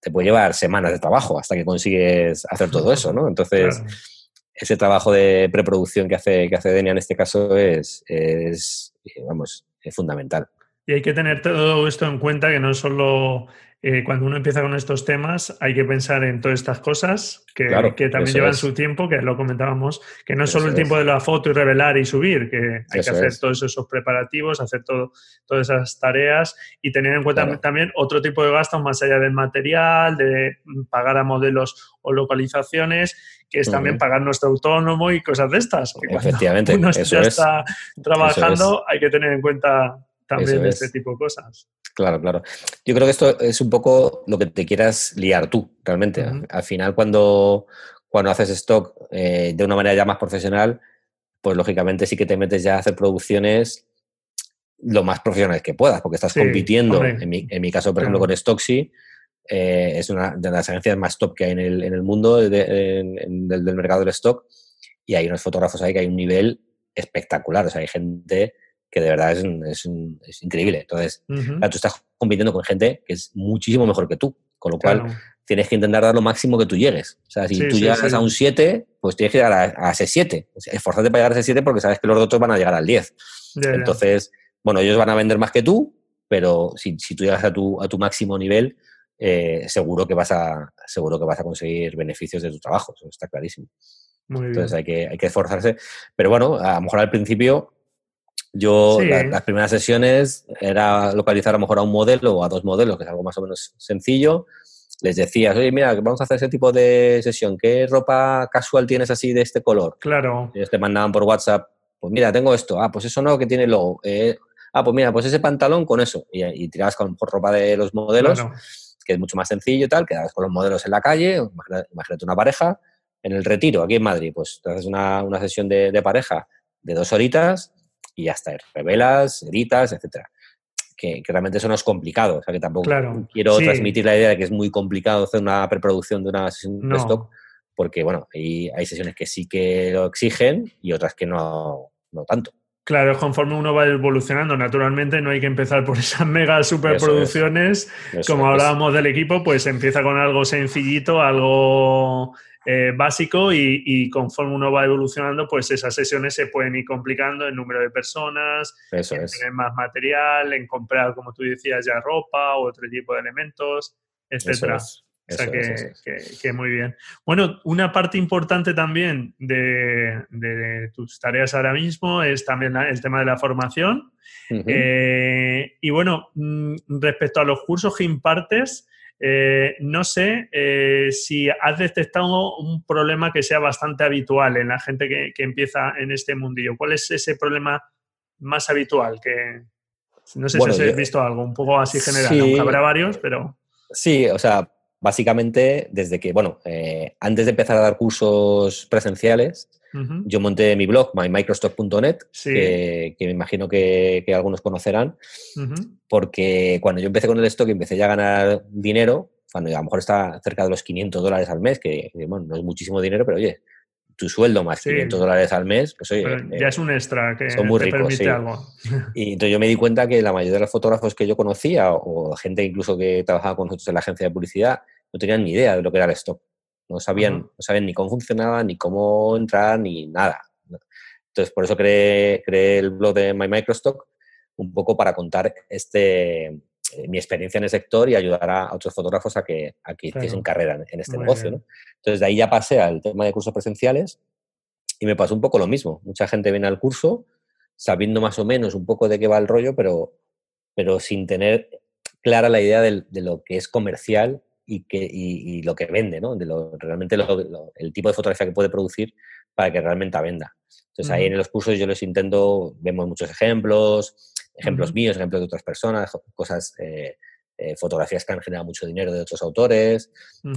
te puede llevar semanas de trabajo hasta que consigues hacer todo eso, ¿no? Entonces, ese trabajo de preproducción que hace, que hace Denia en este caso es, es, vamos, es fundamental. Y hay que tener todo esto en cuenta, que no es solo eh, cuando uno empieza con estos temas hay que pensar en todas estas cosas que, que también llevan su tiempo, que lo comentábamos, que no es solo el tiempo de la foto y revelar y subir, que hay que hacer todos esos preparativos, hacer todo, todas esas tareas y tener en cuenta también otro tipo de gastos más allá del material, de pagar a modelos o localizaciones, que es también pagar nuestro autónomo y cosas de estas. Efectivamente. Uno ya está trabajando, hay que tener en cuenta también este tipo de cosas. Claro, claro. Yo creo que esto es un poco lo que te quieras liar tú, realmente. Al final, cuando, cuando haces stock eh, de una manera ya más profesional, pues lógicamente sí que te metes ya a hacer producciones lo más profesionales que puedas, porque estás compitiendo, en mi, caso, por ejemplo, con Stocksy, eh, es una de las agencias más top que hay en el, en el mundo del, mercado del stock, y hay unos fotógrafos ahí que hay un nivel espectacular, o sea, hay gente que de verdad es, es, increíble. Entonces, tú estás compitiendo con gente que es muchísimo mejor que tú, con lo cual tienes que intentar dar lo máximo que tú llegues. O sea, si tú llegas a un 7, pues tienes que llegar a, ese 7. esforzarte para llegar a ese 7 porque sabes que los otros van a llegar al 10. Entonces, bueno, ellos van a vender más que tú, pero si, tú llegas a tu, a tu máximo nivel, eh, seguro, que vas a, seguro que vas a conseguir beneficios de tu trabajo. Eso está clarísimo. Entonces hay que, hay que esforzarse. Pero bueno, a lo mejor al principio yo, las primeras sesiones era localizar a lo mejor a un modelo o a dos modelos, que es algo más o menos sencillo. Les decías, oye, mira, vamos a hacer ese tipo de sesión. ¿Qué ropa casual tienes así de este color? Claro. Ellos te mandaban por WhatsApp, pues mira, tengo esto. Ah, pues eso no, que tiene logo. Eh, ah, pues mira, pues ese pantalón con eso. Y, y tirabas con por ropa de los modelos, que es mucho más sencillo y tal. Quedabas con los modelos en la calle, imagínate una pareja. En el retiro, aquí en Madrid, pues te haces una, una sesión de, de pareja de dos horitas y ya está, revelas, editas, etcétera. Que, realmente eso no es complicado, o sea que tampoco quiero transmitir la idea de que es muy complicado hacer una preproducción de una sesión de stock, porque bueno, hay, hay sesiones que sí que lo exigen y otras que no, no tanto. Claro, conforme uno va evolucionando, naturalmente no hay que empezar por esas mega superproducciones. Como hablábamos del equipo, pues empieza con algo sencillito, algo eh, básico y, conforme uno va evolucionando, pues esas sesiones se pueden ir complicando en número de personas, en tener más material, en comprar, como tú decías, ya ropa o otro tipo de elementos, etcétera. o sea que, muy bien. Bueno, una parte importante también de, tus tareas ahora mismo es también el tema de la formación. Eh, y bueno, mm, respecto a los cursos que impartes, eh, no sé eh, si has detectado un problema que sea bastante habitual en la gente que, empieza en este mundillo. ¿Cuál es ese problema más habitual? Que no sé si has visto algo un poco así general, habrá varios, pero. Sí, o sea, básicamente desde que, bueno, eh, antes de empezar a dar cursos presenciales, yo monté mi blog, mymicrostock.net, que, me imagino que, algunos conocerán, porque cuando yo empecé con el stock y empecé ya a ganar dinero, cuando a lo mejor está cerca de los 500 dólares al mes, que bueno, no es muchísimo dinero, pero oye, tu sueldo más 500 dólares al mes, pues oye, ya es un extra que son muy ricos, algo. Y entonces yo me di cuenta que la mayoría de los fotógrafos que yo conocía, o gente incluso que trabajaba con nosotros en la agencia de publicidad, no tenían ni idea de lo que era el stock. No sabían, no sabían ni cómo funcionaba, ni cómo entrar, ni nada. Entonces, por eso creé, el blog de My Microstock, un poco para contar este, eh, mi experiencia en el sector y ayudar a, otros fotógrafos a que, a que hiciesen carrera en, este negocio. Entonces, de ahí ya pasé al tema de cursos presenciales y me pasó un poco lo mismo. Mucha gente viene al curso sabiendo más o menos un poco de qué va el rollo, pero, pero sin tener clara la idea de lo que es comercial y, que, y, lo que vende, ¿no? De lo, realmente el tipo de fotografía que puede producir para que realmente venda. Entonces ahí en los cursos yo les intento, vemos muchos ejemplos, ejemplos míos, ejemplos de otras personas, cosas, eh, eh, fotografías que han generado mucho dinero de otros autores,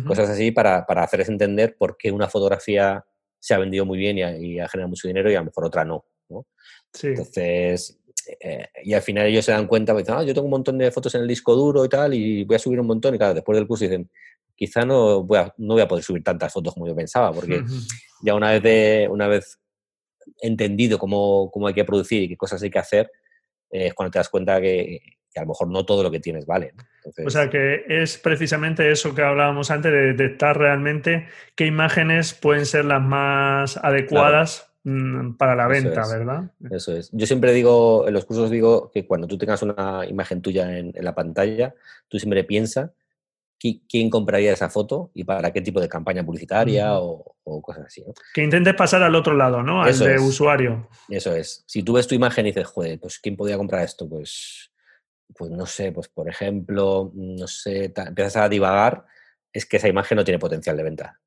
cosas así para, para, hacerles entender por qué una fotografía se ha vendido muy bien y ha, y ha generado mucho dinero y a lo mejor otra no. ¿no? Sí. Entonces, eh, y al final ellos se dan cuenta, pues, ah, yo tengo un montón de fotos en el disco duro y tal, y voy a subir un montón, y claro, después del curso dicen, quizá no voy a, no voy a poder subir tantas fotos como yo pensaba, porque ya una vez, de, una vez entendido cómo, cómo, hay que producir y qué cosas hay que hacer, eh, es cuando te das cuenta que, a lo mejor no todo lo que tienes vale. O sea que es precisamente eso que hablábamos antes, de detectar realmente qué imágenes pueden ser las más adecuadas Mm, para la venta, ¿verdad? Eso es. Yo siempre digo, en los cursos digo que cuando tú tengas una imagen tuya en, la pantalla, tú siempre piensa quién compraría esa foto y para qué tipo de campaña publicitaria o, cosas así. Que intentes pasar al otro lado, ¿no? Al de usuario. Eso es. Si tú ves tu imagen y dices, joder, pues ¿quién podría comprar esto? Pues, pues no sé, pues por ejemplo, no sé, empiezas a divagar, es que esa imagen no tiene potencial de venta.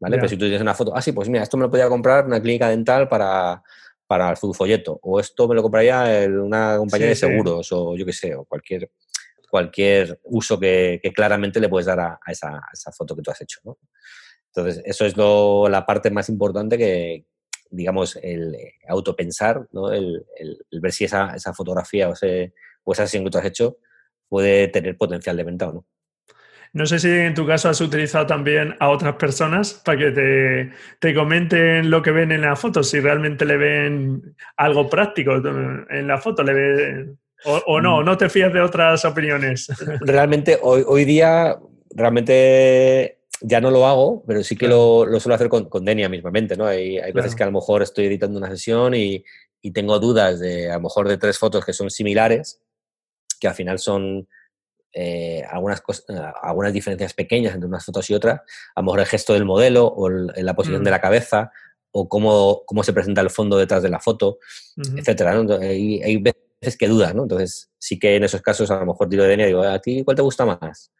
¿vale? Pero si tú tienes una foto, ah, sí, pues mira, esto me lo podía comprar una clínica dental para, para su folleto, o esto me lo compraría una compañía de seguros, o yo qué sé, o cualquier, cualquier uso que, claramente le puedes dar a, esa, foto que tú has hecho. Entonces, eso es lo, la parte más importante que, digamos, el autopensar, ¿no? el, el, ver si esa, esa fotografía o, ese, o esa sesión que tú has hecho puede tener potencial de venta o no. No sé si en tu caso has utilizado también a otras personas para que te, comenten lo que ven en la foto, si realmente le ven algo práctico en la foto, le ven, o, no, mm. no te fías de otras opiniones. Realmente, hoy, hoy día, realmente ya no lo hago, pero sí que lo, suelo hacer con, con Denia mismamente, ¿no? Hay, hay veces que a lo mejor estoy editando una sesión y, y tengo dudas de, a lo mejor, de tres fotos que son similares, que al final son eh, algunas, eh, algunas diferencias pequeñas entre unas fotos y otras, a lo mejor el gesto del modelo o la posición de mm. la cabeza o cómo, cómo, se presenta el fondo detrás de la foto, etcétera. Hay, veces que dudas, ¿no? Entonces, sí que en esos casos a lo mejor tiro de Denia y digo, ¿a ti cuál te gusta más?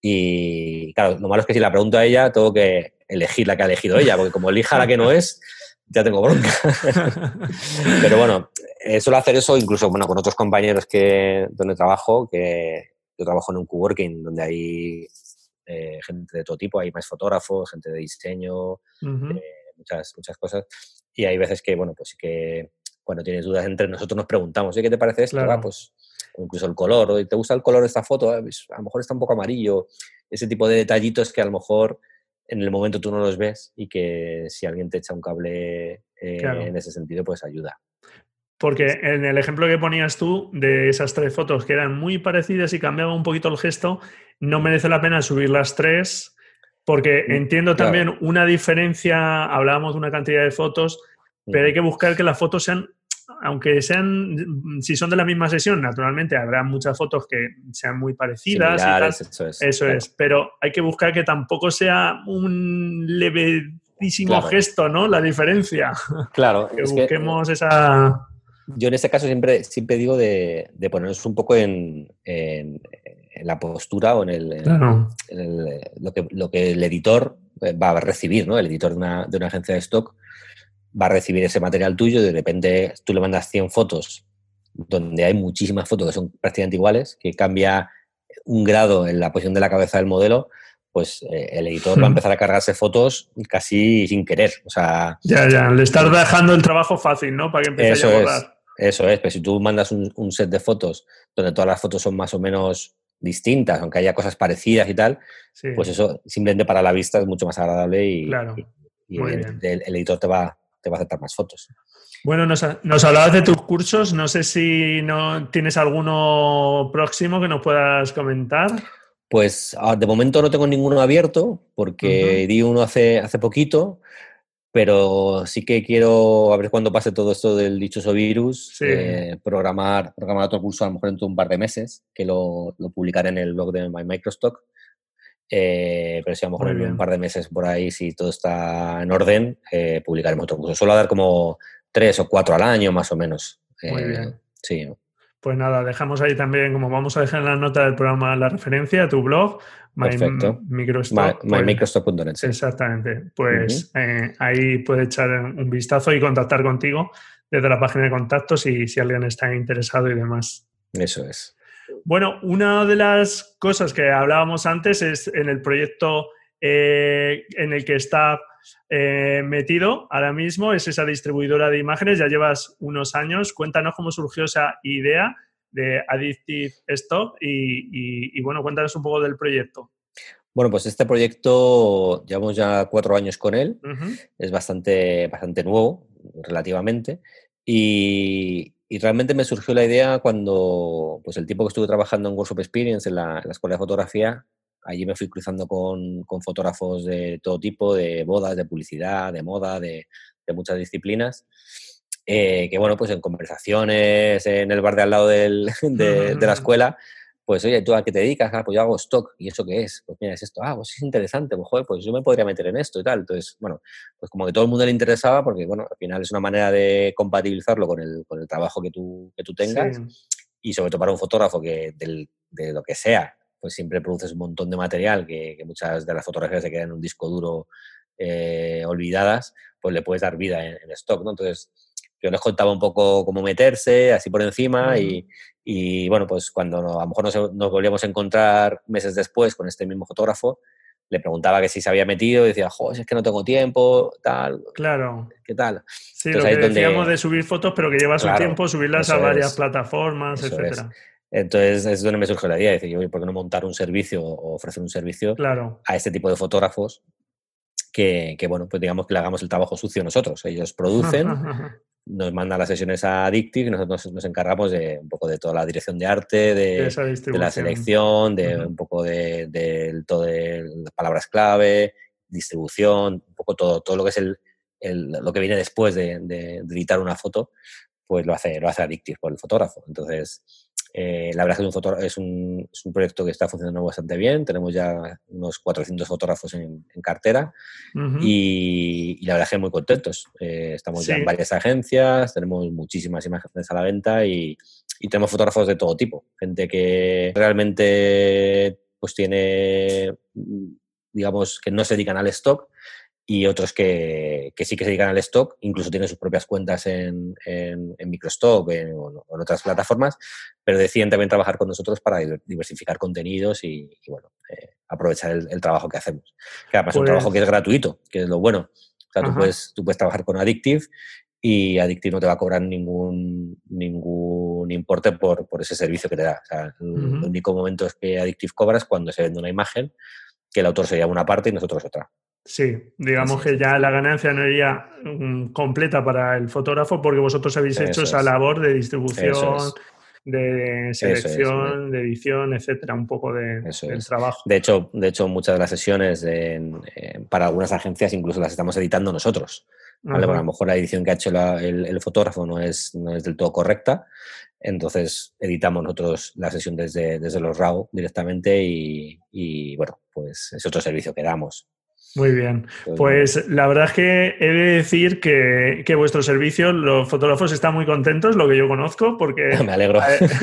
Y claro, lo malo es que si la pregunto a ella, tengo que elegir la que ha elegido ella, porque como elija la que no es, ya tengo bronca. Pero bueno, eh, suelo hacer eso incluso bueno, con otros compañeros que, donde trabajo, que yo trabajo en un coworking donde hay eh, gente de todo tipo, hay más fotógrafos, gente de diseño, eh, muchas, muchas cosas. Y hay veces que, bueno, pues sí que cuando tienes dudas entre nosotros nos preguntamos, ¿qué te parece esto? Ah, pues incluso el color, ¿te gusta el color de esta foto? Ah, pues, a lo mejor está un poco amarillo. Ese tipo de detallitos que a lo mejor en el momento tú no los ves y que si alguien te echa un cable eh, en ese sentido, pues ayuda. Porque en el ejemplo que ponías tú de esas tres fotos que eran muy parecidas y cambiaba un poquito el gesto, no merece la pena subir las tres porque mm, entiendo también una diferencia, hablábamos de una cantidad de fotos, pero hay que buscar que las fotos sean, aunque sean, si son de la misma sesión, naturalmente habrá muchas fotos que sean muy parecidas. eso es. Eso es, pero hay que buscar que tampoco sea un levísimo gesto, ¿no? La diferencia. Claro. que busquemos esa yo en este caso siempre, siempre digo de, ponernos un poco en, la postura o en, el, lo, que, lo, que, el editor eh, va a recibir, ¿no? El editor de una, de una, agencia de stock va a recibir ese material tuyo y de repente tú le mandas 100 fotos donde hay muchísimas fotos que son prácticamente iguales, que cambia un grado en la posición de la cabeza del modelo, pues eh, el editor va a hmm. empezar a cargarse fotos casi sin querer. O sea, ya, ya, le estás dejando el trabajo fácil, ¿no? Para que empiece a borrar. Eso es, pero si tú mandas un, set de fotos donde todas las fotos son más o menos distintas, aunque haya cosas parecidas y tal, pues eso simplemente para la vista es mucho más agradable y, el, editor te va, te va a aceptar más fotos. Bueno, nos, nos, hablabas de tus cursos, no sé si no tienes alguno próximo que nos puedas comentar. Pues ah, de momento no tengo ninguno abierto porque di uno hace, hace poquito, pero sí que quiero, a ver cuándo pase todo esto del dichoso virus, eh, programar, programar otro curso a lo mejor dentro de un par de meses, que lo, lo publicaré en el blog de My Microstock. Eh, pero si a lo mejor en un par de meses por ahí, si todo está en orden, eh, publicaremos otro curso. Suelo dar como tres o cuatro al año, más o menos. Muy bien. Sí. Pues nada, dejamos ahí también, como vamos a dejar en la nota del programa la referencia a tu blog. MyMicrostock.net. Pues, exactamente. Pues eh, ahí puede echar un vistazo y contactar contigo desde la página de contactos si, si alguien está interesado y demás. Eso es. Bueno, una de las cosas que hablábamos antes es en el proyecto eh, en el que está eh, metido ahora mismo, es esa distribuidora de imágenes, ya llevas unos años. Cuéntanos cómo surgió esa idea de Addictive Stock y, bueno, cuéntanos un poco del proyecto. Bueno, pues este proyecto llevamos ya cuatro años con él, es bastante, bastante nuevo relativamente y, realmente me surgió la idea cuando, pues el tiempo que estuve trabajando en Workshop Experience en la, escuela de fotografía, allí me fui cruzando con, fotógrafos de todo tipo, de bodas, de publicidad, de moda, de, de muchas disciplinas. Eh, que bueno, pues en conversaciones en el bar de al lado del, de, la escuela, pues oye, ¿tú a qué te dedicas? Ah, pues yo hago stock. ¿Y eso qué es? Pues mira, es esto. Ah, pues es interesante. Pues joder, pues yo me podría meter en esto y tal. Entonces, bueno, pues como que todo el mundo le interesaba porque, bueno, al final es una manera de compatibilizarlo con el, con el trabajo que tú, que tú tengas. Y sobre todo para un fotógrafo que del, de lo que sea, pues siempre produces un montón de material que, que muchas de las fotografías se quedan en un disco duro eh, olvidadas, pues le puedes dar vida en, en stock, ¿no? Entonces, Yo les contaba un poco cómo meterse, así por encima, y, bueno, pues cuando a lo mejor nos, nos, volvíamos a encontrar meses después con este mismo fotógrafo, le preguntaba que si se había metido y decía, joder, es que no tengo tiempo, tal. Claro. ¿Qué tal? Sí, lo que decíamos de subir fotos, pero que lleva su tiempo subirlas a varias plataformas, etcétera. Entonces es donde me surge la idea, decir, yo, ¿por qué no montar un servicio o ofrecer un servicio claro. a este tipo de fotógrafos que, que, bueno, pues digamos que le hagamos el trabajo sucio nosotros. Ellos producen, nos mandan las sesiones a Addictive y nosotros nos encargamos de un poco de toda la dirección de arte, de, la selección, de un poco de, de, todo de las palabras clave, distribución, un poco todo, todo lo que es el, el lo que viene después de, de, editar una foto, pues lo hace, lo hace Addictive por el fotógrafo. Entonces, eh, la verdad es que es un, es, un, proyecto que está funcionando bastante bien. Tenemos ya unos 400 fotógrafos en, cartera y, la verdad es que muy contentos. Eh, estamos ya en varias agencias, tenemos muchísimas imágenes a la venta y, y, tenemos fotógrafos de todo tipo. Gente que realmente pues tiene, digamos, que no se dedican al stock y otros que, que, sí que se dedican al stock, incluso tienen sus propias cuentas en, en, en Microstock en, o en otras plataformas, pero deciden también trabajar con nosotros para diversificar contenidos y, bueno, eh, aprovechar el, trabajo que hacemos. Que además es un trabajo que es gratuito, que es lo bueno. O sea, tú puedes, tú puedes trabajar con Addictive y Addictive no te va a cobrar ningún, ningún importe por, por ese servicio que te da. O sea, el único momento es que Addictive cobras cuando se vende una imagen, que el autor se lleva una parte y nosotros otra. Sí, digamos que ya la ganancia no iría mm, completa para el fotógrafo porque vosotros habéis hecho esa labor de distribución, de selección, de edición, etcétera, un poco de, del trabajo. De hecho, de hecho, muchas de las sesiones para algunas agencias incluso las estamos editando nosotros. a lo mejor la edición que ha hecho el, fotógrafo no es, no es del todo correcta, entonces editamos nosotros la sesión desde, desde los RAW directamente y, y bueno, pues es otro servicio que damos. Muy bien. Pues la verdad es que he de decir que, que vuestro servicio, los fotógrafos están muy contentos, lo que yo conozco, porque... Me alegro.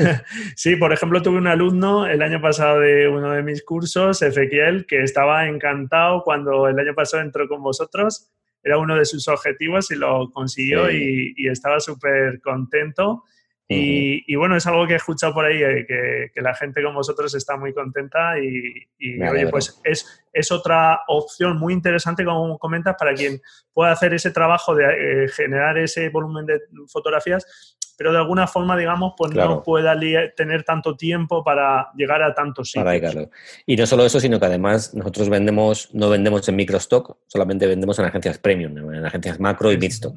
sí, por ejemplo, tuve un alumno el año pasado de uno de mis cursos, Ezequiel, que estaba encantado cuando el año pasado entró con vosotros. Era uno de sus objetivos y lo consiguió y, y, estaba súper contento. Y, bueno, es algo que he escuchado por ahí, eh, que, la gente con vosotros está muy contenta y, oye, pues es, es, otra opción muy interesante, como comentas, para quien pueda hacer ese trabajo de eh, generar ese volumen de fotografías, pero de alguna forma, digamos, pues no pueda tener tanto tiempo para llegar a tantos sitios. Y no solo eso, sino que además nosotros vendemos, no vendemos en microstock, solamente vendemos en agencias premium, en agencias macro y midstock.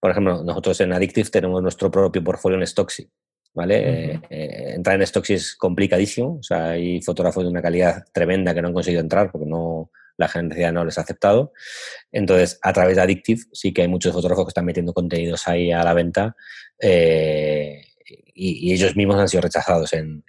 Por ejemplo, nosotros en Addictive tenemos nuestro propio portfolio en Stocksy. ¿Vale? Eh, eh, entrar en Stocksy es complicadísimo. O sea, hay fotógrafos de una calidad tremenda que no han conseguido entrar porque no, la agencia no les ha aceptado. Entonces, a través de Addictive sí que hay muchos fotógrafos que están metiendo contenidos ahí a la venta eh, y, ellos mismos han sido rechazados en,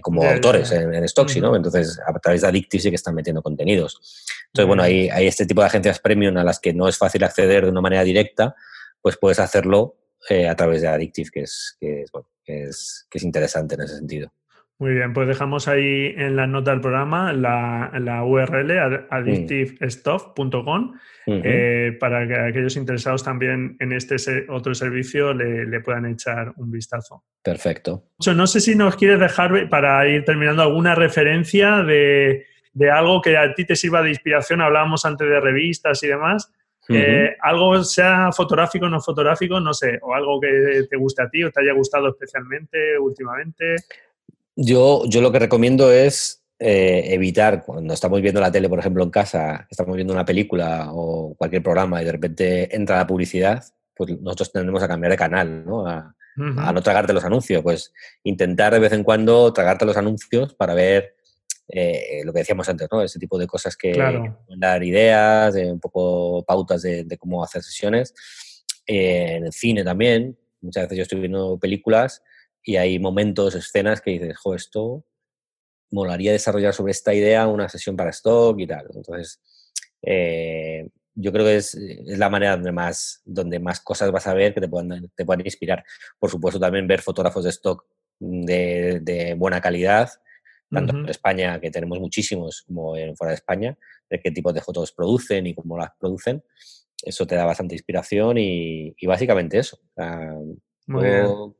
como autores en, en Stocksy, ¿no? Entonces, a través de Addictive sí que están metiendo contenidos. Entonces, bueno, hay, hay este tipo de agencias premium a las que no es fácil acceder de una manera directa, pues puedes hacerlo eh, a través de Addictive, que es, que, es, bueno, que, es, que es interesante en ese sentido. Muy bien, pues dejamos ahí en la nota del programa la, la URL addictivestuff.com eh, para que aquellos interesados también en este otro servicio le, le, puedan echar un vistazo. Perfecto. No sé si nos quieres dejar para ir terminando alguna referencia de, de algo que a ti te sirva de inspiración. Hablábamos antes de revistas y demás. Eh, algo sea fotográfico o no fotográfico, no sé, o algo que te guste a ti o te haya gustado especialmente últimamente. Yo, yo lo que recomiendo es eh, evitar, cuando estamos viendo la tele, por ejemplo, en casa, estamos viendo una película o cualquier programa y de repente entra la publicidad, pues nosotros tendremos a cambiar de canal, ¿no? A, a no tragarte los anuncios. Pues intentar de vez en cuando tragarte los anuncios para ver eh, lo que decíamos antes, ¿no? Ese tipo de cosas que, pueden dar ideas, un poco pautas de, cómo hacer sesiones. Eh, en el cine también, muchas veces yo estoy viendo películas y hay momentos, escenas que dices, jo, esto molaría desarrollar sobre esta idea una sesión para stock y tal. Entonces, eh, yo creo que es, la manera donde más, donde más cosas vas a ver que te puedan, te puedan inspirar. Por supuesto, también ver fotógrafos de stock de, de buena calidad tanto en España, que tenemos muchísimos, como en fuera de España, de qué tipo de fotos producen y cómo las producen. eso te da bastante inspiración y, básicamente eso.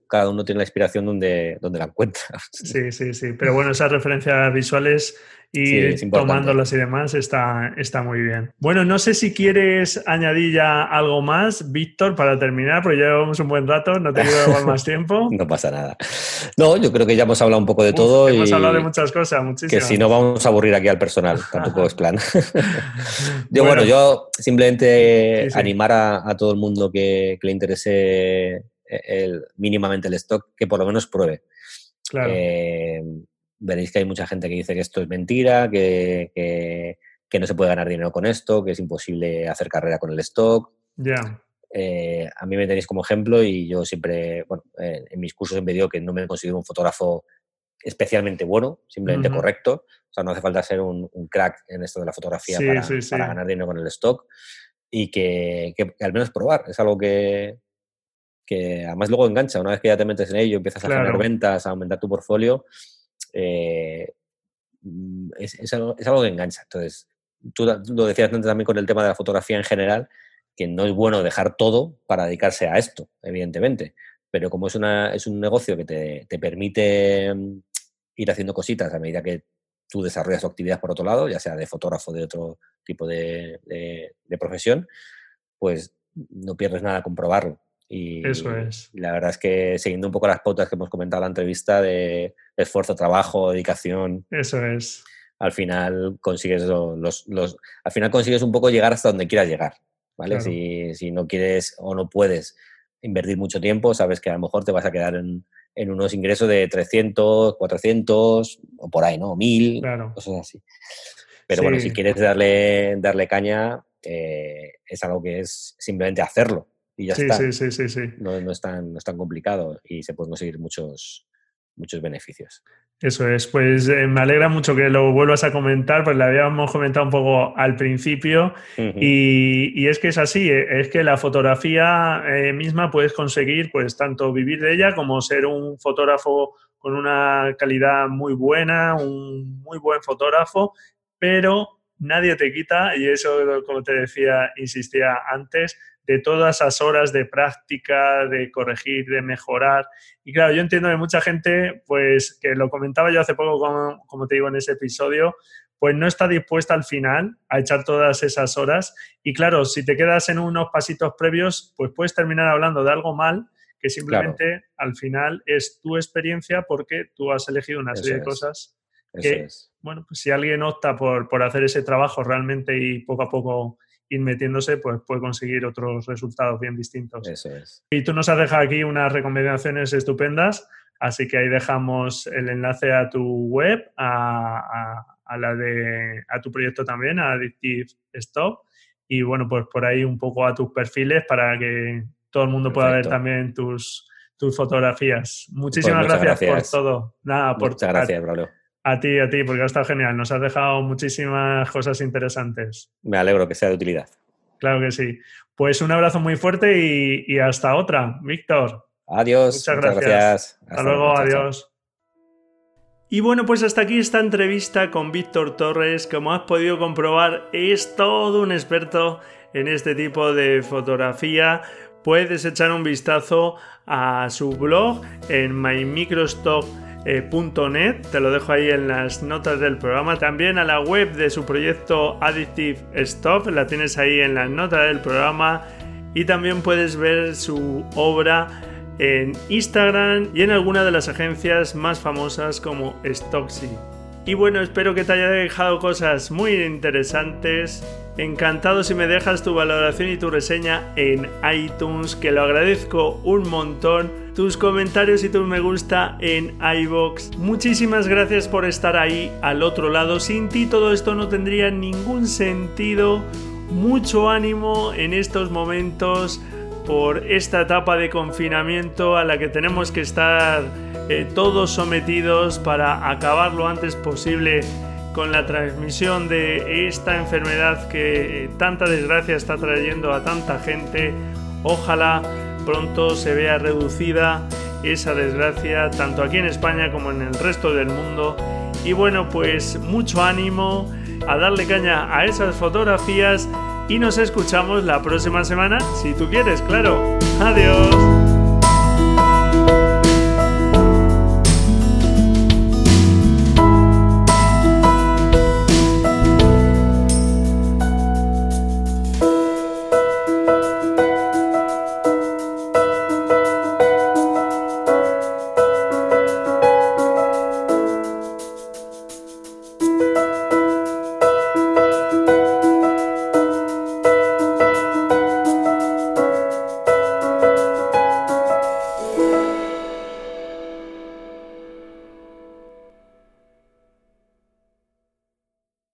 Cada uno tiene la inspiración donde, donde la encuentra. Sí, sí, sí. Pero bueno, esas referencias visuales y tomándolas y demás está, está muy bien. Bueno, no sé si quieres añadir ya algo más, Víctor, para terminar, porque ya llevamos un buen rato, no te quiero más tiempo. no pasa nada. No, yo creo que ya hemos hablado un poco de todo. Hemos hablado de muchas cosas, muchísimas. Que si no vamos a aburrir aquí al personal, tampoco es plan. yo, bueno, yo simplemente animar a, todo el mundo que, le interese el, mínimamente el stock, que por lo menos pruebe. Claro. Eh, veréis que hay mucha gente que dice que esto es mentira, que, no se puede ganar dinero con esto, que es imposible hacer carrera con el stock. Ya. Eh, a mí me tenéis como ejemplo y yo siempre, bueno, eh, en mis cursos siempre digo que no me considero un fotógrafo especialmente bueno, simplemente correcto. O sea, no hace falta ser un, crack en esto de la fotografía para, ganar dinero con el stock y que, al menos probar. Es algo que, que además luego engancha. Una vez que ya te metes en ello, empiezas a generar ventas, a aumentar tu portfolio, eh, mm, es, algo, que engancha. Entonces, tú lo decías antes también con el tema de la fotografía en general, que no es bueno dejar todo para dedicarse a esto, evidentemente. Pero como es, una, es un negocio que te, permite mm, ir haciendo cositas a medida que tú desarrollas tu actividad por otro lado, ya sea de fotógrafo, de otro tipo de, de profesión, pues no pierdes nada con probarlo. Y, Eso es. la verdad es que siguiendo un poco las pautas que hemos comentado en la entrevista de, esfuerzo, trabajo, dedicación. Eso es. Al final consigues los, los, al final consigues un poco llegar hasta donde quieras llegar. ¿Vale? Si, si, no quieres o no puedes invertir mucho tiempo, sabes que a lo mejor te vas a quedar en, en unos ingresos de 300, 400 o por ahí, ¿no? 1000, claro. cosas así. Pero bueno, si quieres darle, darle caña, eh, es algo que es simplemente hacerlo y ya está. Sí, sí, sí, sí. No, no, es tan, no es tan complicado y se pueden conseguir muchos, muchos beneficios. Eso es, pues eh, me alegra mucho que lo vuelvas a comentar, pues lo habíamos comentado un poco al principio y, y, es que es así, eh, es que la fotografía eh, misma puedes conseguir pues tanto vivir de ella como ser un fotógrafo con una calidad muy buena, un muy buen fotógrafo, pero nadie te quita, y eso como te decía, insistía antes, de todas esas horas de práctica, de corregir, de mejorar. Y claro, yo entiendo que mucha gente, pues que lo comentaba yo hace poco, como, te digo en ese episodio, pues no está dispuesta al final a echar todas esas horas. Y claro, si te quedas en unos pasitos previos, pues puedes terminar hablando de algo mal que simplemente al final es tu experiencia porque tú has elegido una serie de cosas que, bueno, pues si alguien opta por, por hacer ese trabajo realmente y poco a poco ir metiéndose, pues puede conseguir otros resultados bien distintos. Eso es. Y tú nos has dejado aquí unas recomendaciones estupendas, así que ahí dejamos el enlace a tu web, a, la de a tu proyecto también, a Addictive Stop, y bueno, pues por ahí un poco a tus perfiles para que todo el mundo pueda ver también tus, tus fotografías. Muchísimas pues gracias, por todo. Nada, por, muchas gracias, Braulio. A ti, a ti, porque ha estado genial. Nos has dejado muchísimas cosas interesantes. Me alegro que sea de utilidad. Claro que sí. Pues un abrazo muy fuerte y, hasta otra, Víctor. Adiós. Muchas gracias. Hasta, luego, adiós. Y bueno, pues hasta aquí esta entrevista con Víctor Torres. Como has podido comprobar, es todo un experto en este tipo de fotografía. Puedes echar un vistazo a su blog en MyMicroStock eh, .net, te lo dejo ahí en las notas del programa. También a la web de su proyecto Addictive Stop, la tienes ahí en las notas del programa. Y también puedes ver su obra en Instagram y en alguna de las agencias más famosas como Stocksy. Y bueno, espero que te haya dejado cosas muy interesantes. Encantado si me dejas tu valoración y tu reseña en iTunes, que lo agradezco un montón. Tus comentarios y tu me gusta en iBox. Muchísimas gracias por estar ahí al otro lado. Sin ti todo esto no tendría ningún sentido. Mucho ánimo en estos momentos por esta etapa de confinamiento a la que tenemos que estar eh, todos sometidos para acabar lo antes posible con la transmisión de esta enfermedad que tanta desgracia está trayendo a tanta gente. Ojalá pronto se vea reducida esa desgracia tanto aquí en España como en el resto del mundo. Y bueno, pues mucho ánimo a darle caña a esas fotografías y nos escuchamos la próxima semana, si tú quieres, claro. Adiós.